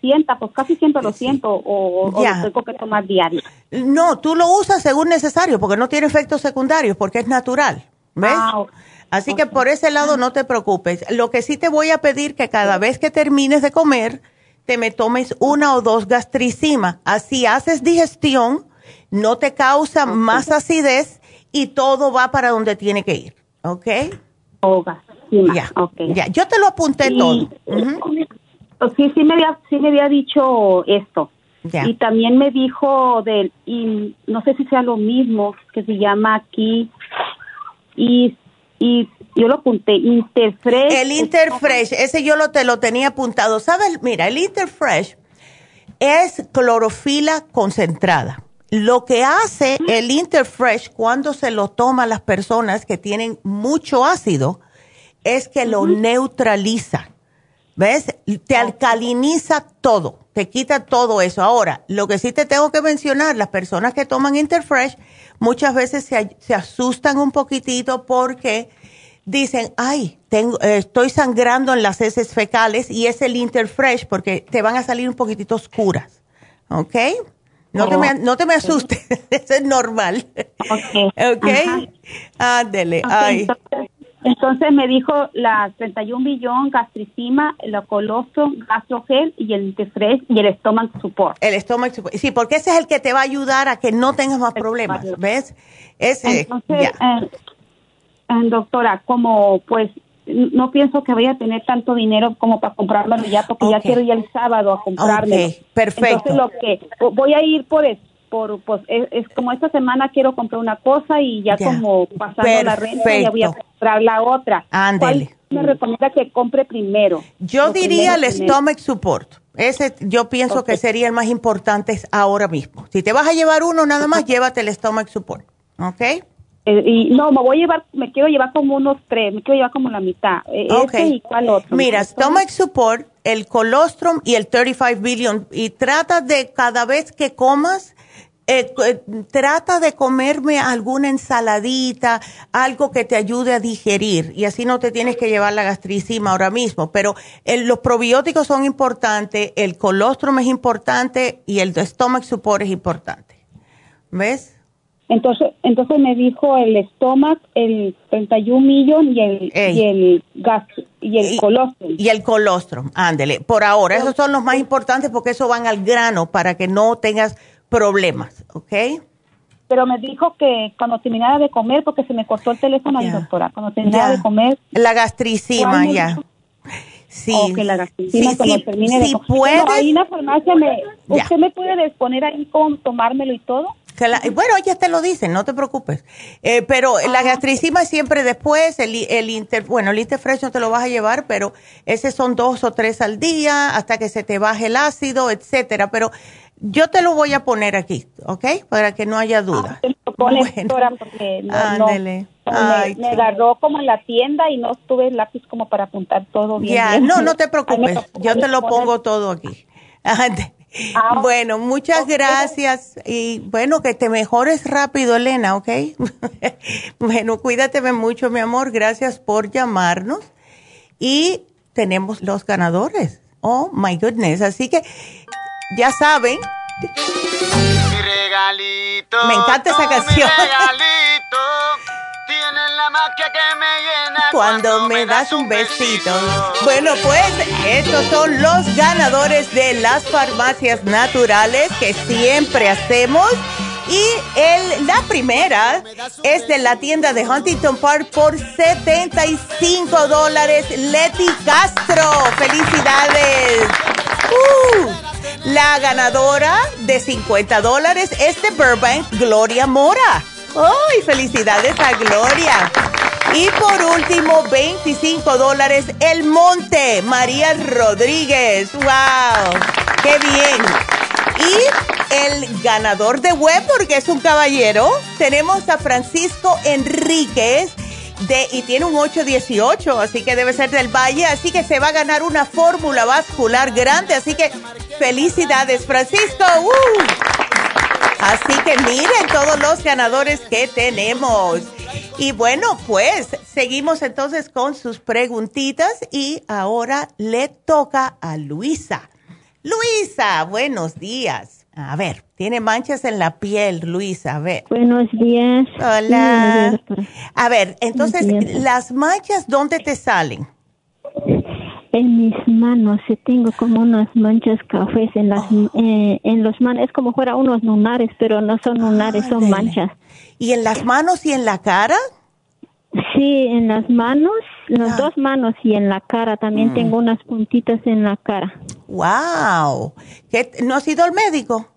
sienta, pues casi siempre lo siento o, o lo tengo que tomar diario. No, tú lo usas según necesario porque no tiene efectos secundarios, porque es natural. ¿Ves? Ah, Así que por ese lado no te preocupes. Lo que sí te voy a pedir que cada vez que termines de comer, te me tomes una o dos gastricima. Así haces digestión, no te causa más acidez y todo va para donde tiene que ir. ¿Ok? Oh, ya, ya, yo te lo apunté todo. Sí, sí me había, sí me había dicho esto. Y también me dijo del, y no sé si sea lo mismo, que se llama aquí, y, y yo lo apunté, Interfresh. El Interfresh, ese yo lo, te lo tenía apuntado. ¿Sabes? Mira, el Interfresh es clorofila concentrada. Lo que hace el Interfresh cuando se lo toma las personas que tienen mucho ácido es que lo neutraliza. ¿Ves? Te alcaliniza todo, te quita todo eso. Ahora, lo que sí te tengo que mencionar, las personas que toman Interfresh muchas veces se, se asustan un poquitito porque dicen, ay, tengo, eh, estoy sangrando en las heces fecales y es el Interfresh porque te van a salir un poquitito oscuras. ¿Ok? No, te, me, no te me asustes, eso es normal. Ok. Ok. Ándele, ay. Entonces me dijo la 31 billón, gastricima, el colostrum, gastrogel y el Interfresh y el stomach support. El stomach support. Sí, porque ese es el que te va a ayudar a que no tengas más problemas, ¿ves? Ese, Entonces, eh, eh, doctora, como pues no pienso que vaya a tener tanto dinero como para comprármelo ya, porque ya quiero ir el sábado a comprarlo. perfecto. Entonces lo que voy a ir por eso por pues es, como esta semana quiero comprar una cosa y ya, como pasando la renta ya voy a comprar la otra. Ándele. me recomienda que compre primero? Yo diría el stomach support. Ese yo pienso que sería el más importante ahora mismo. Si te vas a llevar uno nada más, llévate el stomach support. ¿Ok? Eh, y no, me voy a llevar, me quiero llevar como unos tres, me quiero llevar como la mitad. Eh, y cuál otro. Mira, stomach support, el colostrum y el 35 billion. Y trata de cada vez que comas, eh, trata de comerme alguna ensaladita, algo que te ayude a digerir y así no te tienes que llevar la gastricima ahora mismo. Pero los probióticos son importantes, el colostrum es importante y el stomach support es importante. ¿Ves? Entonces, entonces me dijo el estómago, el 31 millón y el, y el gas y el colostrum. Y el colostrum, ándele. Por ahora, esos son los más importantes porque eso van al grano para que no tengas problemas, ¿ok? Pero me dijo que cuando terminara de comer, porque se me cortó el teléfono, yeah. doctora, cuando terminara de comer. La gastricima, ya. Sí. que la gastricima cuando termine de comer. ahí en la farmacia, me, ¿usted me puede disponer ahí con tomármelo y todo? bueno, ya te lo dicen, no te preocupes. Eh, pero la ah. gastricima siempre después, el, el inter, bueno, el Interfresh no te lo vas a llevar, pero ese son dos o tres al día hasta que se te baje el ácido, etcétera. Pero yo te lo voy a poner aquí, ¿ok? Para que no haya duda. Ah, bueno. porque no, me, agarró como en la tienda y no tuve el lápiz como para apuntar todo bien. Ya, no, no te preocupes, yo te lo pongo todo aquí. Ah, bueno, muchas gracias y bueno, que te mejores rápido, Elena, ¿ok? bueno, cuídate mucho, mi amor, gracias por llamarnos y tenemos los ganadores. Oh, my goodness, así que ya saben. Mi regalito, me encanta esa canción. la que me llena cuando, me das un besito. Bueno, pues estos son los ganadores de las farmacias naturales que siempre hacemos. Y el, la primera es de la tienda de Huntington Park por 75 dólares. Leti Castro, felicidades. Uh, la ganadora de 50 dólares es de Burbank, Gloria Mora. ¡Ay, felicidades a Gloria! Y por último, 25 dólares El Monte, María Rodríguez. ¡Wow! ¡Qué bien! Y el ganador de web, porque es un caballero, tenemos a Francisco Enríquez. De, y tiene un 818, así que debe ser del Valle, así que se va a ganar una fórmula vascular grande, así que felicidades Francisco. ¡Uh! Así que miren todos los ganadores que tenemos. Y bueno, pues seguimos entonces con sus preguntitas y ahora le toca a Luisa. Luisa, buenos días. A ver, tiene manchas en la piel, Luisa, a ver. Buenos días. Hola. a ver, entonces, ¿las manchas dónde te salen? En mis manos, tengo como unas manchas cafés en las oh. eh, en los manos, es como fuera unos lunares, pero no son lunares, son manchas. ¿Y en las manos y en la cara? Sí, en las manos, las ah. dos manos y en la cara también mm. tengo unas puntitas en la cara. Wow. ¿No has ido al médico?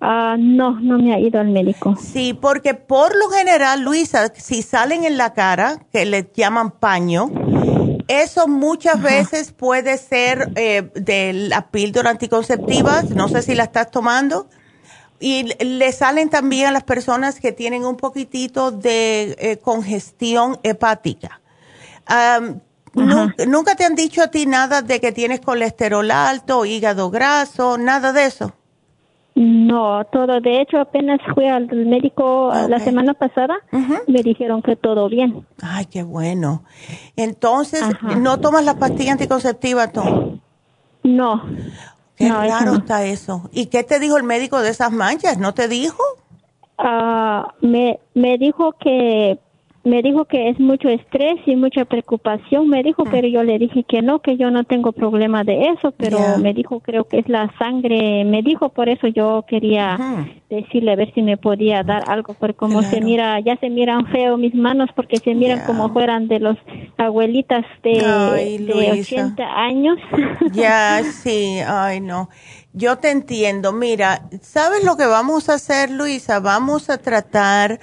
Ah, no, no me ha ido al médico. Sí, porque por lo general, Luisa, si salen en la cara, que le llaman paño, eso muchas veces puede ser eh, de la píldora anticonceptiva, no sé si la estás tomando, y le salen también a las personas que tienen un poquitito de eh, congestión hepática. ¿Nunca te han dicho a ti nada de que tienes colesterol alto, hígado graso, nada de eso? No, todo. De hecho, apenas fui al médico la semana pasada, me dijeron que todo bien. Ay, qué bueno. Entonces, ¿no tomas la pastilla anticonceptiva tú? No. Qué raro está eso. ¿Y qué te dijo el médico de esas manchas? ¿No te dijo? Ah, me, me dijo que me dijo que es mucho estrés y mucha preocupación, me dijo, pero yo le dije que no, que yo no tengo problema de eso, pero me dijo, creo que es la sangre, me dijo, por eso yo quería decirle a ver si me podía dar algo, porque como se mira, ya se miran feo mis manos, porque se miran como fueran de los abuelitas de, de 80 años. Ya, sí, ay no. Yo te entiendo, mira, ¿sabes lo que vamos a hacer, Luisa? Vamos a tratar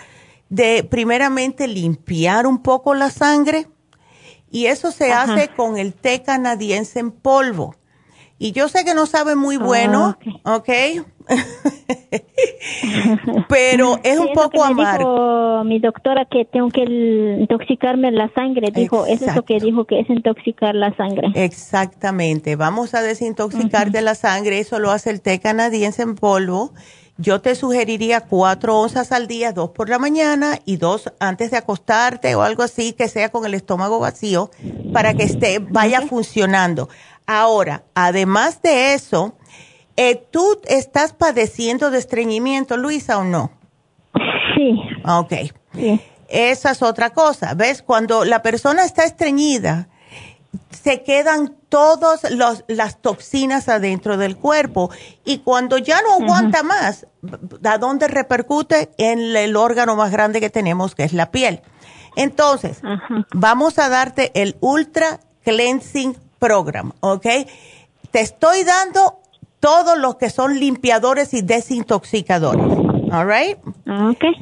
de primeramente limpiar un poco la sangre y eso se hace con el té canadiense en polvo. Y yo sé que no sabe muy ah, bueno, ¿ok? Pero es un poco amargo. mi doctora que tengo que intoxicarme la sangre, dijo, es eso que dijo que es intoxicar la sangre. Exactamente, vamos a desintoxicar de la sangre, eso lo hace el té canadiense en polvo yo te sugeriría cuatro onzas al día, dos por la mañana y dos antes de acostarte o algo así que sea con el estómago vacío para que esté, vaya funcionando. Ahora, además de eso, eh, ¿tú estás padeciendo de estreñimiento, Luisa, o no? Sí. Ok. Sí. Esa es otra cosa. ¿Ves? Cuando la persona está estreñida, se quedan todas las toxinas adentro del cuerpo y cuando ya no aguanta más, ¿a dónde repercute? En el órgano más grande que tenemos, que es la piel. Entonces, vamos a darte el Ultra Cleansing Program, ¿ok? Te estoy dando todos los que son limpiadores y desintoxicadores. All right. Okay.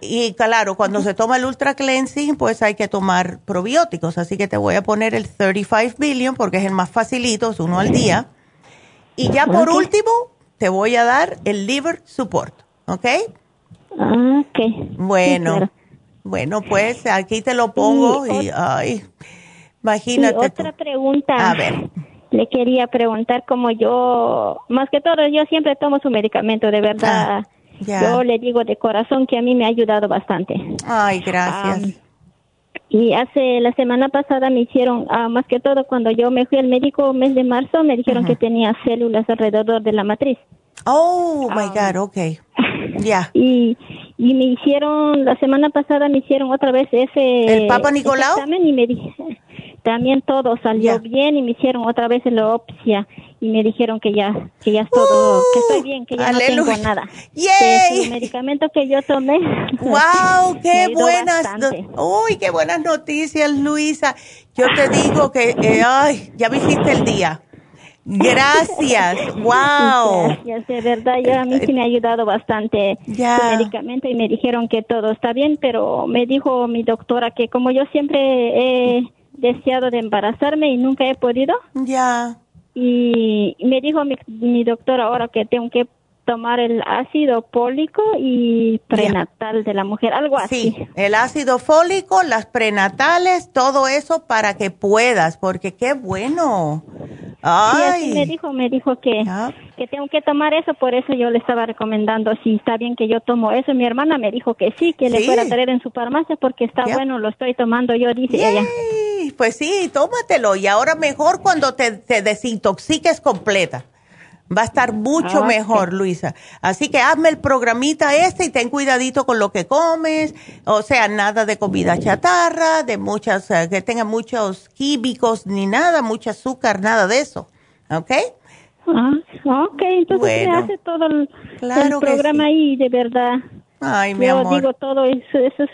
Y claro, cuando se toma el Ultra Cleansing, pues hay que tomar probióticos. Así que te voy a poner el 35 billion porque es el más facilito, es uno al día. Y ya por último, te voy a dar el Liver Support. ¿Ok? Ok. Bueno. Bueno, pues aquí te lo pongo y, ay, imagínate. otra pregunta. A ver le quería preguntar como yo, más que todo, yo siempre tomo su medicamento, de verdad. Ah. Yo le digo de corazón que a mí me ha ayudado bastante. Ay, gracias. y hace la semana pasada me hicieron, ah, más que todo, cuando yo me fui al médico mes de marzo, me dijeron que tenía células alrededor de la matriz. Oh, my God, ok. Ya. Y, y me hicieron, la semana pasada me hicieron otra vez ese... ¿El Papa Nicolau? y me dije, también todo salió bien y me hicieron otra vez la opsia y me dijeron que ya que ya es todo que estoy bien que ya no tengo nada. Yay. el medicamento que yo tomé. Wow qué buenas uy qué buenas noticias Luisa. Yo te digo que eh, ay ya me hiciste el día. Gracias, wow. Gracias, de verdad, yo a mí sí me ha ayudado bastante el medicamento y me dijeron que todo está bien, pero me dijo mi doctora que como yo siempre he deseado de embarazarme y nunca he podido. Ya y me dijo mi, mi doctor ahora que tengo que tomar el ácido fólico y prenatal de la mujer, algo así. Sí, el ácido fólico, las prenatales, todo eso para que puedas, porque qué bueno. Ay. me dijo, me dijo que, que tengo que tomar eso, por eso yo le estaba recomendando si está bien que yo tomo eso. Mi hermana me dijo que sí, que le fuera a traer en su farmacia porque está bueno, lo estoy tomando yo, dice ella. Pues sí, tómatelo y ahora mejor cuando te, te desintoxiques completa. Va a estar mucho ah, mejor, Luisa. Así que hazme el programita este y ten cuidadito con lo que comes. O sea, nada de comida chatarra, de muchas, eh, que tenga muchos químicos ni nada, mucho azúcar, nada de eso. ¿Ok? Ah, ok, entonces me hace todo el, programa ahí, de verdad. Ay, mi Yo amor. digo todo eso, esos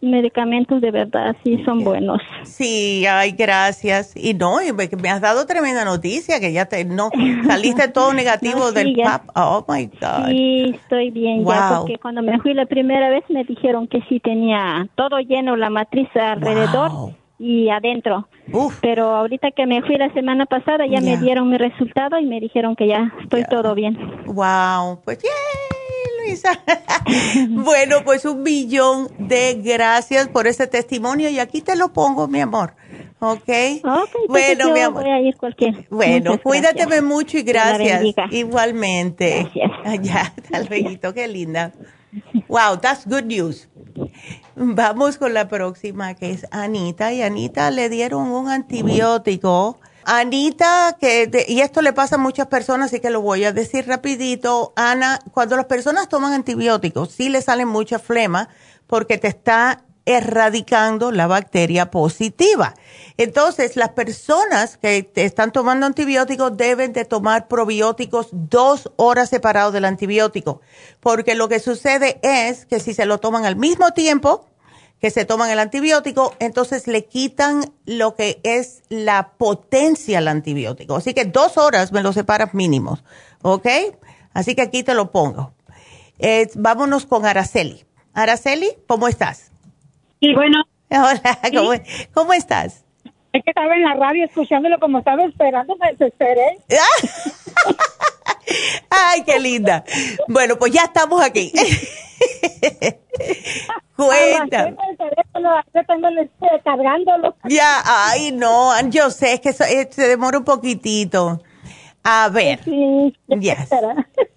medicamentos de verdad sí son buenos. Sí, ay, gracias. Y no, me, has dado tremenda noticia que ya te no saliste todo negativo del PAP. Oh my God. Sí, estoy bien ya porque cuando me fui la primera vez me dijeron que sí tenía todo lleno la matriz alrededor. y adentro. Pero ahorita que me fui la semana pasada ya me dieron mi resultado y me dijeron que ya estoy todo bien. Wow, pues yeah. bueno, pues un millón de gracias por ese testimonio y aquí te lo pongo, mi amor. ¿Ok? okay bueno, mi amor. Voy a ir cualquier. Bueno, cuídateme mucho y gracias. Igualmente. Gracias. Ya, hasta luego, qué linda. Wow, that's good news. Vamos con la próxima que es Anita y Anita le dieron un antibiótico Anita, que y esto le pasa a muchas personas, así que lo voy a decir rapidito. Ana, cuando las personas toman antibióticos, sí le salen mucha flema porque te está erradicando la bacteria positiva. Entonces, las personas que te están tomando antibióticos deben de tomar probióticos dos horas separados del antibiótico, porque lo que sucede es que si se lo toman al mismo tiempo, que se toman el antibiótico, entonces le quitan lo que es la potencia al antibiótico. Así que dos horas me lo separas mínimos, ¿ok? Así que aquí te lo pongo. vámonos con Araceli. Araceli, ¿cómo estás? Y bueno. Hola, ¿cómo, estás? Es que estaba en la radio escuchándolo como estaba esperando, me desesperé. Ay, qué linda. Bueno, pues ya estamos aquí. Cuenta. Ya, ay, no, yo sé, es que eh, se demora un poquitito. A ver. Sí,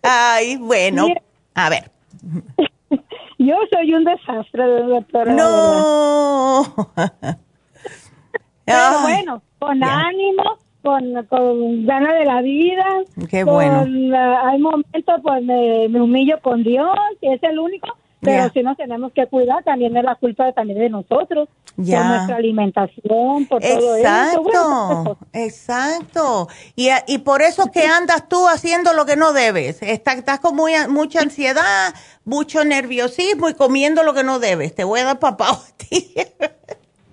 Ay, bueno, a ver. Yo soy un desastre, doctora. No. Pero bueno, con ánimo, con, con ganas de la vida. Qué bueno. Eh, hay momentos, pues me, me humillo con Dios, que es el único pero si nos tenemos que cuidar, también es la culpa también de nosotros, por nuestra alimentación, por todo eso. Exacto, exacto. Y, y por eso que andas tú haciendo lo que no debes. Estás, estás con mucha ansiedad, mucho nerviosismo y comiendo lo que no debes. Te voy a dar papá a ti.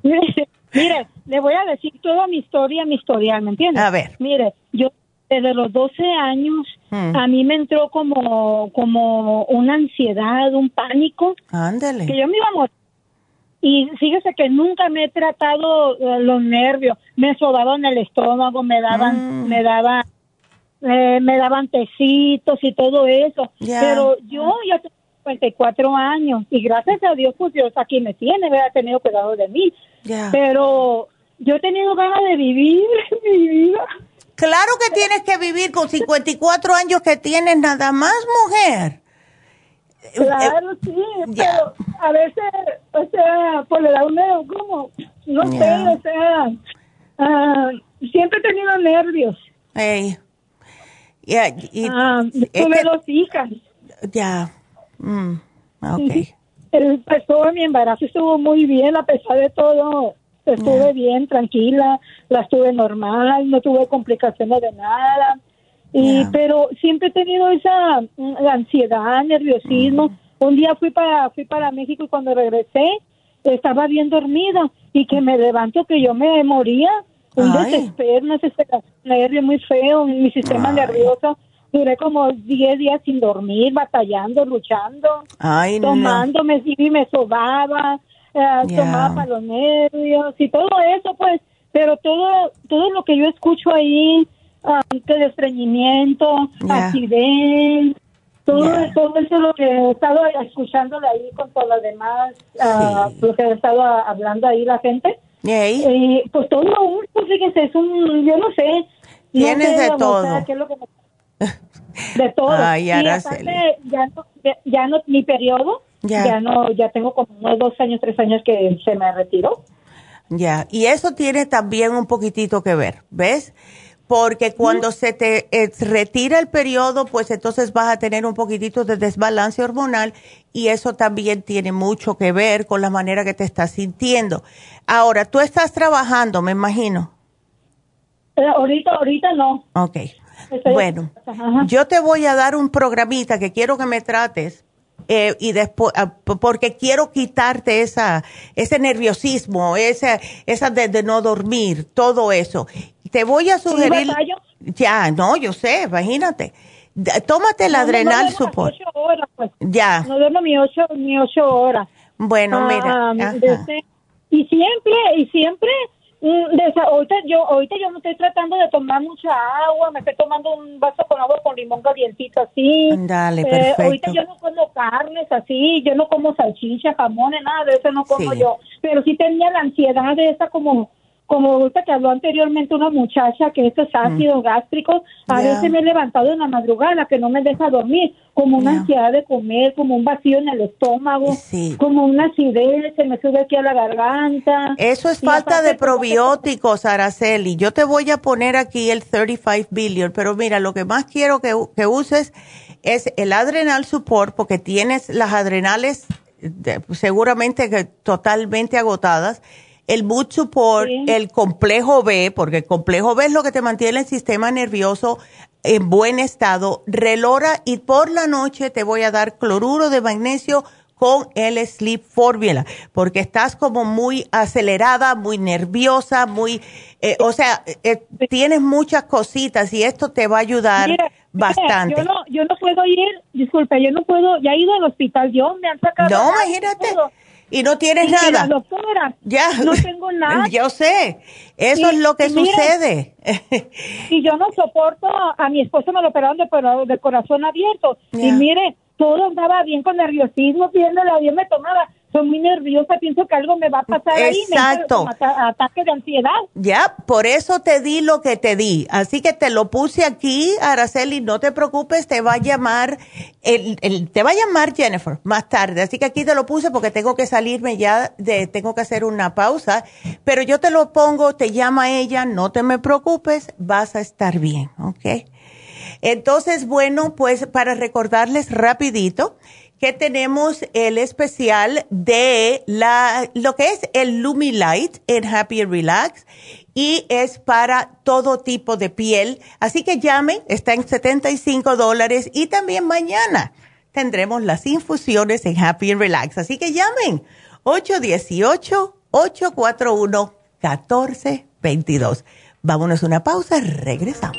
mire, le voy a decir toda mi historia, mi historial, ¿me entiendes? A ver. Mire, yo desde los 12 años hmm. a mí me entró como, como una ansiedad, un pánico. Ándale. Que yo me iba a morir. Y fíjese que nunca me he tratado eh, los nervios. Me sodaban el estómago, me daban, hmm. me daban, eh, me daban tecitos y todo eso. Pero yo ya 54 años y gracias a Dios, pues Dios aquí me tiene, me ha tenido cuidado de mí. Pero yo he tenido ganas de vivir mi vida. Claro que tienes que vivir con 54 años que tienes nada más, mujer. Claro, sí, pero a veces, o sea, por le da un como, no sé, o sea, uh, siempre he tenido nervios. Hey. y, uh, tuve dos hijas. Ya, mm, ok. El, pues, todo mi embarazo estuvo muy bien a pesar de todo estuve bien, tranquila, la estuve normal, no tuve complicaciones de nada. Y, Pero siempre he tenido esa mm, ansiedad, nerviosismo. Un día fui para, fui para México y cuando regresé estaba bien dormida y que me levanto que yo me moría. Un desespero, una nervio muy feo, mi sistema nervioso. Duré como 10 días sin dormir, batallando, luchando, Ay, tomándome y me sobaba eh, tomaba para los nervios y todo eso, pues, pero todo, todo lo que yo escucho ahí, um, que de estreñimiento, acidez, todo, todo eso es lo que he estado escuchándole ahí con todo lo demás, uh, lo que he estado hablando ahí la gente. Y pues todo, pues fíjense, es un, yo no sé. Tienes de todo. De todo. y aparte, ya no, ya no, mi periodo, ya. no, ya tengo como unos dos años, tres años que se me retiró. Ya, y eso tiene también un poquitito que ver, ¿ves? porque cuando se te eh, retira el periodo, pues entonces vas a tener un poquitito de desbalance hormonal y eso también tiene mucho que ver con la manera que te estás sintiendo. Ahora, tú estás trabajando, me imagino. Eh, ahorita, ahorita no. Ok. Bueno, yo te voy a dar un programita que quiero que me trates eh, y después, ah, porque quiero quitarte esa, ese nerviosismo, esa, esa de, no dormir, todo eso. Te voy a sugerir. ya, no, yo sé, imagínate. Tómate el adrenal support. Pues. Ya. No duermo mi ocho, mi ocho horas. Bueno, mira. Ah, y siempre, y siempre ahorita yo ahorita yo me estoy tratando de tomar mucha agua, me estoy tomando un vaso con agua con limón calientito así. Dale, eh, perfecto. ahorita yo no como carnes así, yo no como salchicha, jamón, nada de eso no como yo, pero sí tenía la ansiedad de esa como como ahorita que habló anteriormente una muchacha que esto es mm. ácido gástrico, a veces me he levantado en la madrugada que no me deja dormir, como una ansiedad de comer, como un vacío en el estómago, como una acidez, se me sube aquí a la garganta. Eso es falta de probióticos, Araceli. Yo te voy a poner aquí el 35 billion, pero mira, lo que más quiero que, que uses es el adrenal support porque tienes las adrenales seguramente que totalmente agotadas el mood support, el complejo B, porque el complejo B es lo que te mantiene el sistema nervioso en buen estado, relora y por la noche te voy a dar cloruro de magnesio con el Sleep Formula, porque estás como muy acelerada, muy nerviosa, muy, eh, o sea, eh, tienes muchas cositas y esto te va a ayudar bastante. yo, no, yo no puedo ir, disculpe, yo no puedo, ya he ido al hospital, yo me han sacado. No, imagínate y no tienes nada. doctora, ya. no tengo nada. Yo sé, eso es lo que sucede. y yo no soporto, a mi esposo me lo operaron de, de corazón abierto. Y mire, todo andaba bien con nerviosismo, viéndola bien me tomaba muy nerviosa, pienso que algo me va a pasar Exacto. ahí, me ataque de ansiedad. Ya, por eso te di lo que te di. Así que te lo puse aquí, Araceli, no te preocupes, te va a llamar, el, te va a llamar Jennifer más tarde. Así que aquí te lo puse porque tengo que salirme ya, de, tengo que hacer una pausa, pero yo te lo pongo, te llama ella, no te me preocupes, vas a estar bien, ¿ok? Entonces, bueno, pues para recordarles rapidito, que tenemos el especial de la, lo que es el Lumilight en Happy Relax y es para todo tipo de piel. Así que llamen, está en 75 dólares y también mañana tendremos las infusiones en Happy Relax. Así que llamen 818-841-1422. Vámonos a una pausa, regresamos.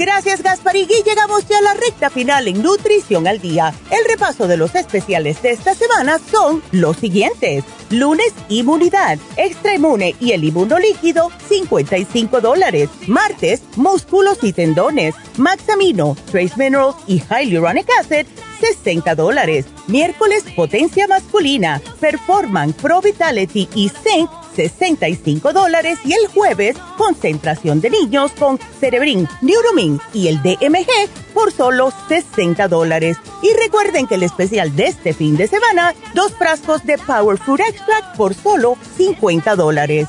Gracias Gasparín y llegamos ya a la recta final en Nutrición al Día. El repaso de los especiales de esta semana son los siguientes. Lunes, inmunidad, extra inmune y el líquido, 55 dólares. Martes, músculos y tendones, Maxamino, Trace Minerals y Hyaluronic Acid, 60 dólares. Miércoles, potencia masculina, Performan, Pro Vitality y Zinc, 65 dólares. Y el jueves, concentración de niños con Cerebrin, Neuromin y el DMG por solo 60 dólares. Y recuerden que el especial de este fin de semana, dos frascos de Power Food Extract por solo 50 dólares.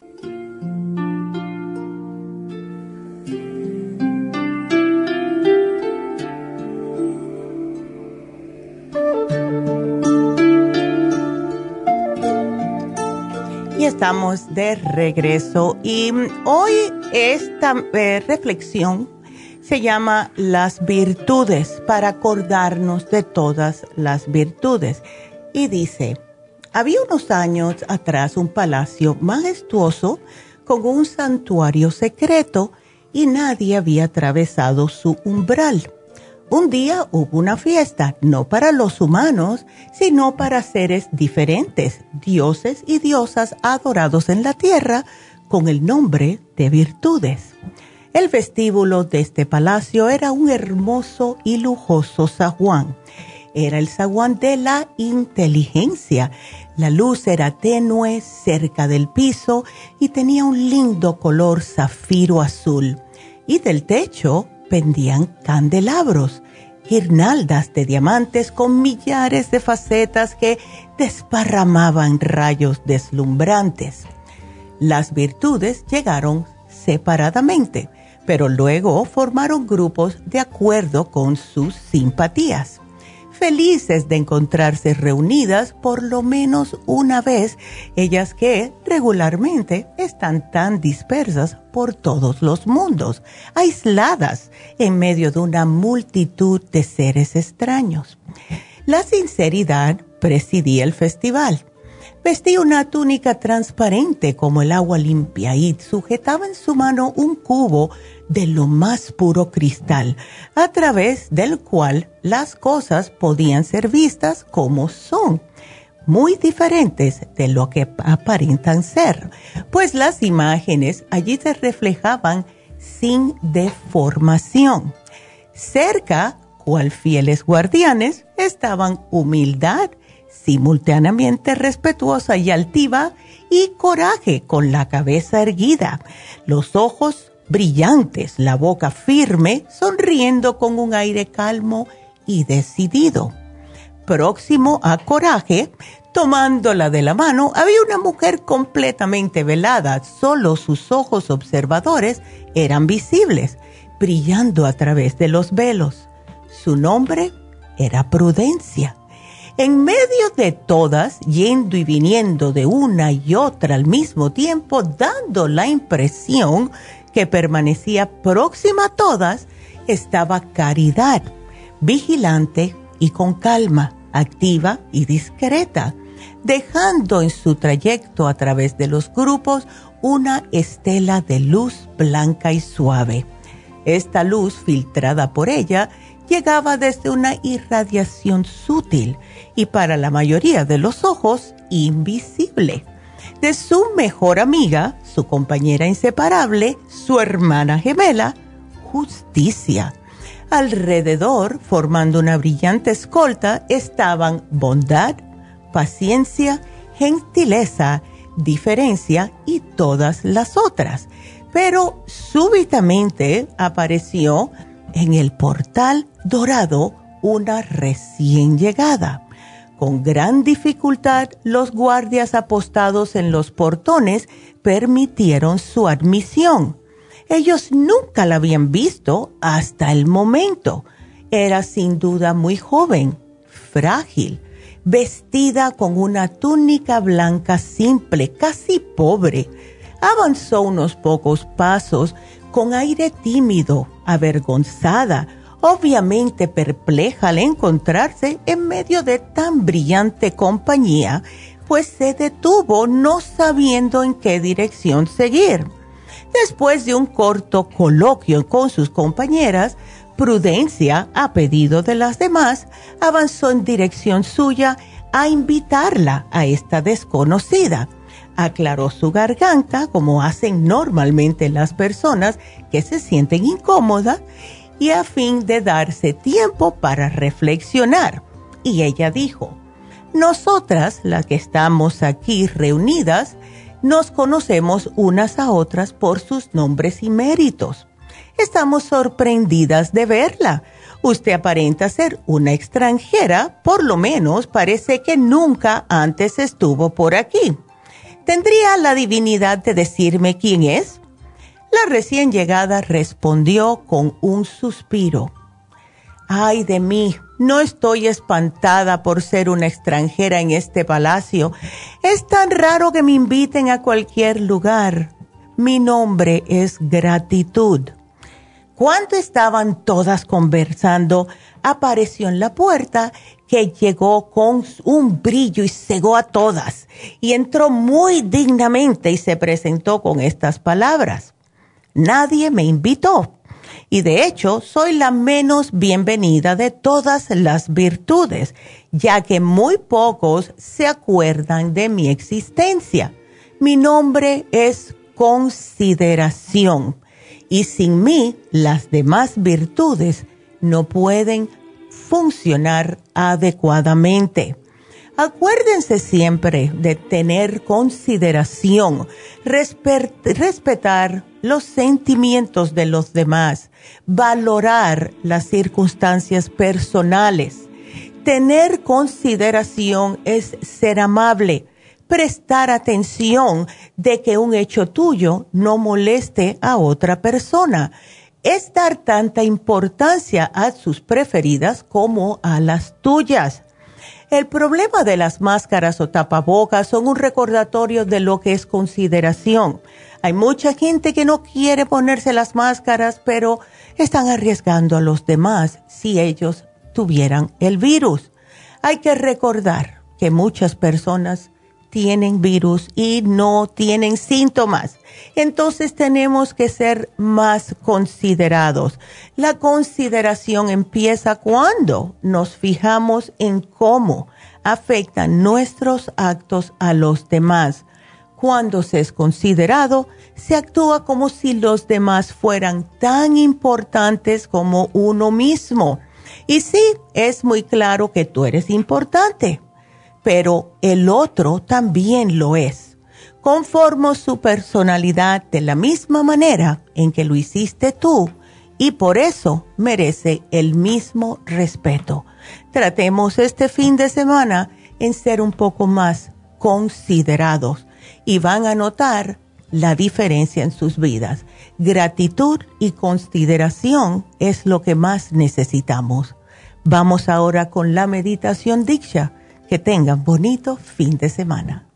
Estamos de regreso y hoy esta eh, reflexión se llama las virtudes para acordarnos de todas las virtudes. Y dice, había unos años atrás un palacio majestuoso con un santuario secreto y nadie había atravesado su umbral. Un día hubo una fiesta, no para los humanos, sino para seres diferentes, dioses y diosas adorados en la tierra, con el nombre de virtudes. El vestíbulo de este palacio era un hermoso y lujoso zaguán. Era el zaguán de la inteligencia. La luz era tenue cerca del piso y tenía un lindo color zafiro azul. Y del techo pendían candelabros, guirnaldas de diamantes con millares de facetas que desparramaban rayos deslumbrantes. Las virtudes llegaron separadamente, pero luego formaron grupos de acuerdo con sus simpatías felices de encontrarse reunidas por lo menos una vez, ellas que regularmente están tan dispersas por todos los mundos, aisladas en medio de una multitud de seres extraños. La sinceridad presidía el festival. Vestía una túnica transparente como el agua limpia y sujetaba en su mano un cubo de lo más puro cristal, a través del cual las cosas podían ser vistas como son, muy diferentes de lo que aparentan ser, pues las imágenes allí se reflejaban sin deformación. Cerca, cual fieles guardianes, estaban humildad, simultáneamente respetuosa y altiva, y coraje con la cabeza erguida, los ojos brillantes, la boca firme, sonriendo con un aire calmo y decidido. Próximo a coraje, tomándola de la mano, había una mujer completamente velada, solo sus ojos observadores eran visibles, brillando a través de los velos. Su nombre era Prudencia. En medio de todas, yendo y viniendo de una y otra al mismo tiempo, dando la impresión que permanecía próxima a todas, estaba Caridad, vigilante y con calma, activa y discreta, dejando en su trayecto a través de los grupos una estela de luz blanca y suave. Esta luz, filtrada por ella, llegaba desde una irradiación sutil y para la mayoría de los ojos invisible de su mejor amiga, su compañera inseparable, su hermana gemela, Justicia. Alrededor, formando una brillante escolta, estaban bondad, paciencia, gentileza, diferencia y todas las otras. Pero súbitamente apareció en el portal dorado una recién llegada con gran dificultad, los guardias apostados en los portones permitieron su admisión. Ellos nunca la habían visto hasta el momento. Era sin duda muy joven, frágil, vestida con una túnica blanca simple, casi pobre. Avanzó unos pocos pasos con aire tímido, avergonzada, obviamente perpleja al encontrarse en medio de tan brillante compañía, pues se detuvo no sabiendo en qué dirección seguir. Después de un corto coloquio con sus compañeras, Prudencia, a pedido de las demás, avanzó en dirección suya a invitarla a esta desconocida. Aclaró su garganta, como hacen normalmente las personas que se sienten incómodas, y a fin de darse tiempo para reflexionar. Y ella dijo, nosotras, las que estamos aquí reunidas, nos conocemos unas a otras por sus nombres y méritos. Estamos sorprendidas de verla. Usted aparenta ser una extranjera, por lo menos parece que nunca antes estuvo por aquí. ¿Tendría la divinidad de decirme quién es? La recién llegada respondió con un suspiro. Ay de mí, no estoy espantada por ser una extranjera en este palacio. Es tan raro que me inviten a cualquier lugar. Mi nombre es gratitud. Cuando estaban todas conversando, apareció en la puerta que llegó con un brillo y cegó a todas y entró muy dignamente y se presentó con estas palabras. Nadie me invitó y de hecho soy la menos bienvenida de todas las virtudes, ya que muy pocos se acuerdan de mi existencia. Mi nombre es consideración y sin mí las demás virtudes no pueden funcionar adecuadamente. Acuérdense siempre de tener consideración, respetar los sentimientos de los demás, valorar las circunstancias personales. Tener consideración es ser amable, prestar atención de que un hecho tuyo no moleste a otra persona. Es dar tanta importancia a sus preferidas como a las tuyas el problema de las máscaras o tapabocas son un recordatorio de lo que es consideración. Hay mucha gente que no quiere ponerse las máscaras, pero están arriesgando a los demás si ellos tuvieran el virus. Hay que recordar que muchas personas tienen virus y no tienen síntomas. Entonces tenemos que ser más considerados. La consideración empieza cuando nos fijamos en cómo afectan nuestros actos a los demás. Cuando se es considerado, se actúa como si los demás fueran tan importantes como uno mismo. Y sí, es muy claro que tú eres importante pero el otro también lo es. Conformo su personalidad de la misma manera en que lo hiciste tú y por eso merece el mismo respeto. Tratemos este fin de semana en ser un poco más considerados y van a notar la diferencia en sus vidas. Gratitud y consideración es lo que más necesitamos. Vamos ahora con la meditación Diksha que tengan bonito fin de semana.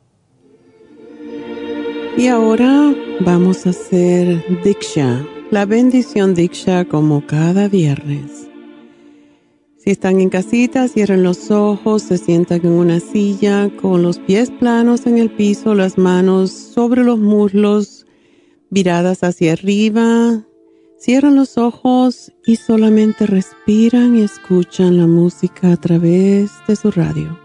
Y ahora vamos a hacer Diksha, la bendición Diksha como cada viernes. Si están en casita, cierren los ojos, se sientan en una silla con los pies planos en el piso, las manos sobre los muslos, viradas hacia arriba. Cierran los ojos y solamente respiran y escuchan la música a través de su radio.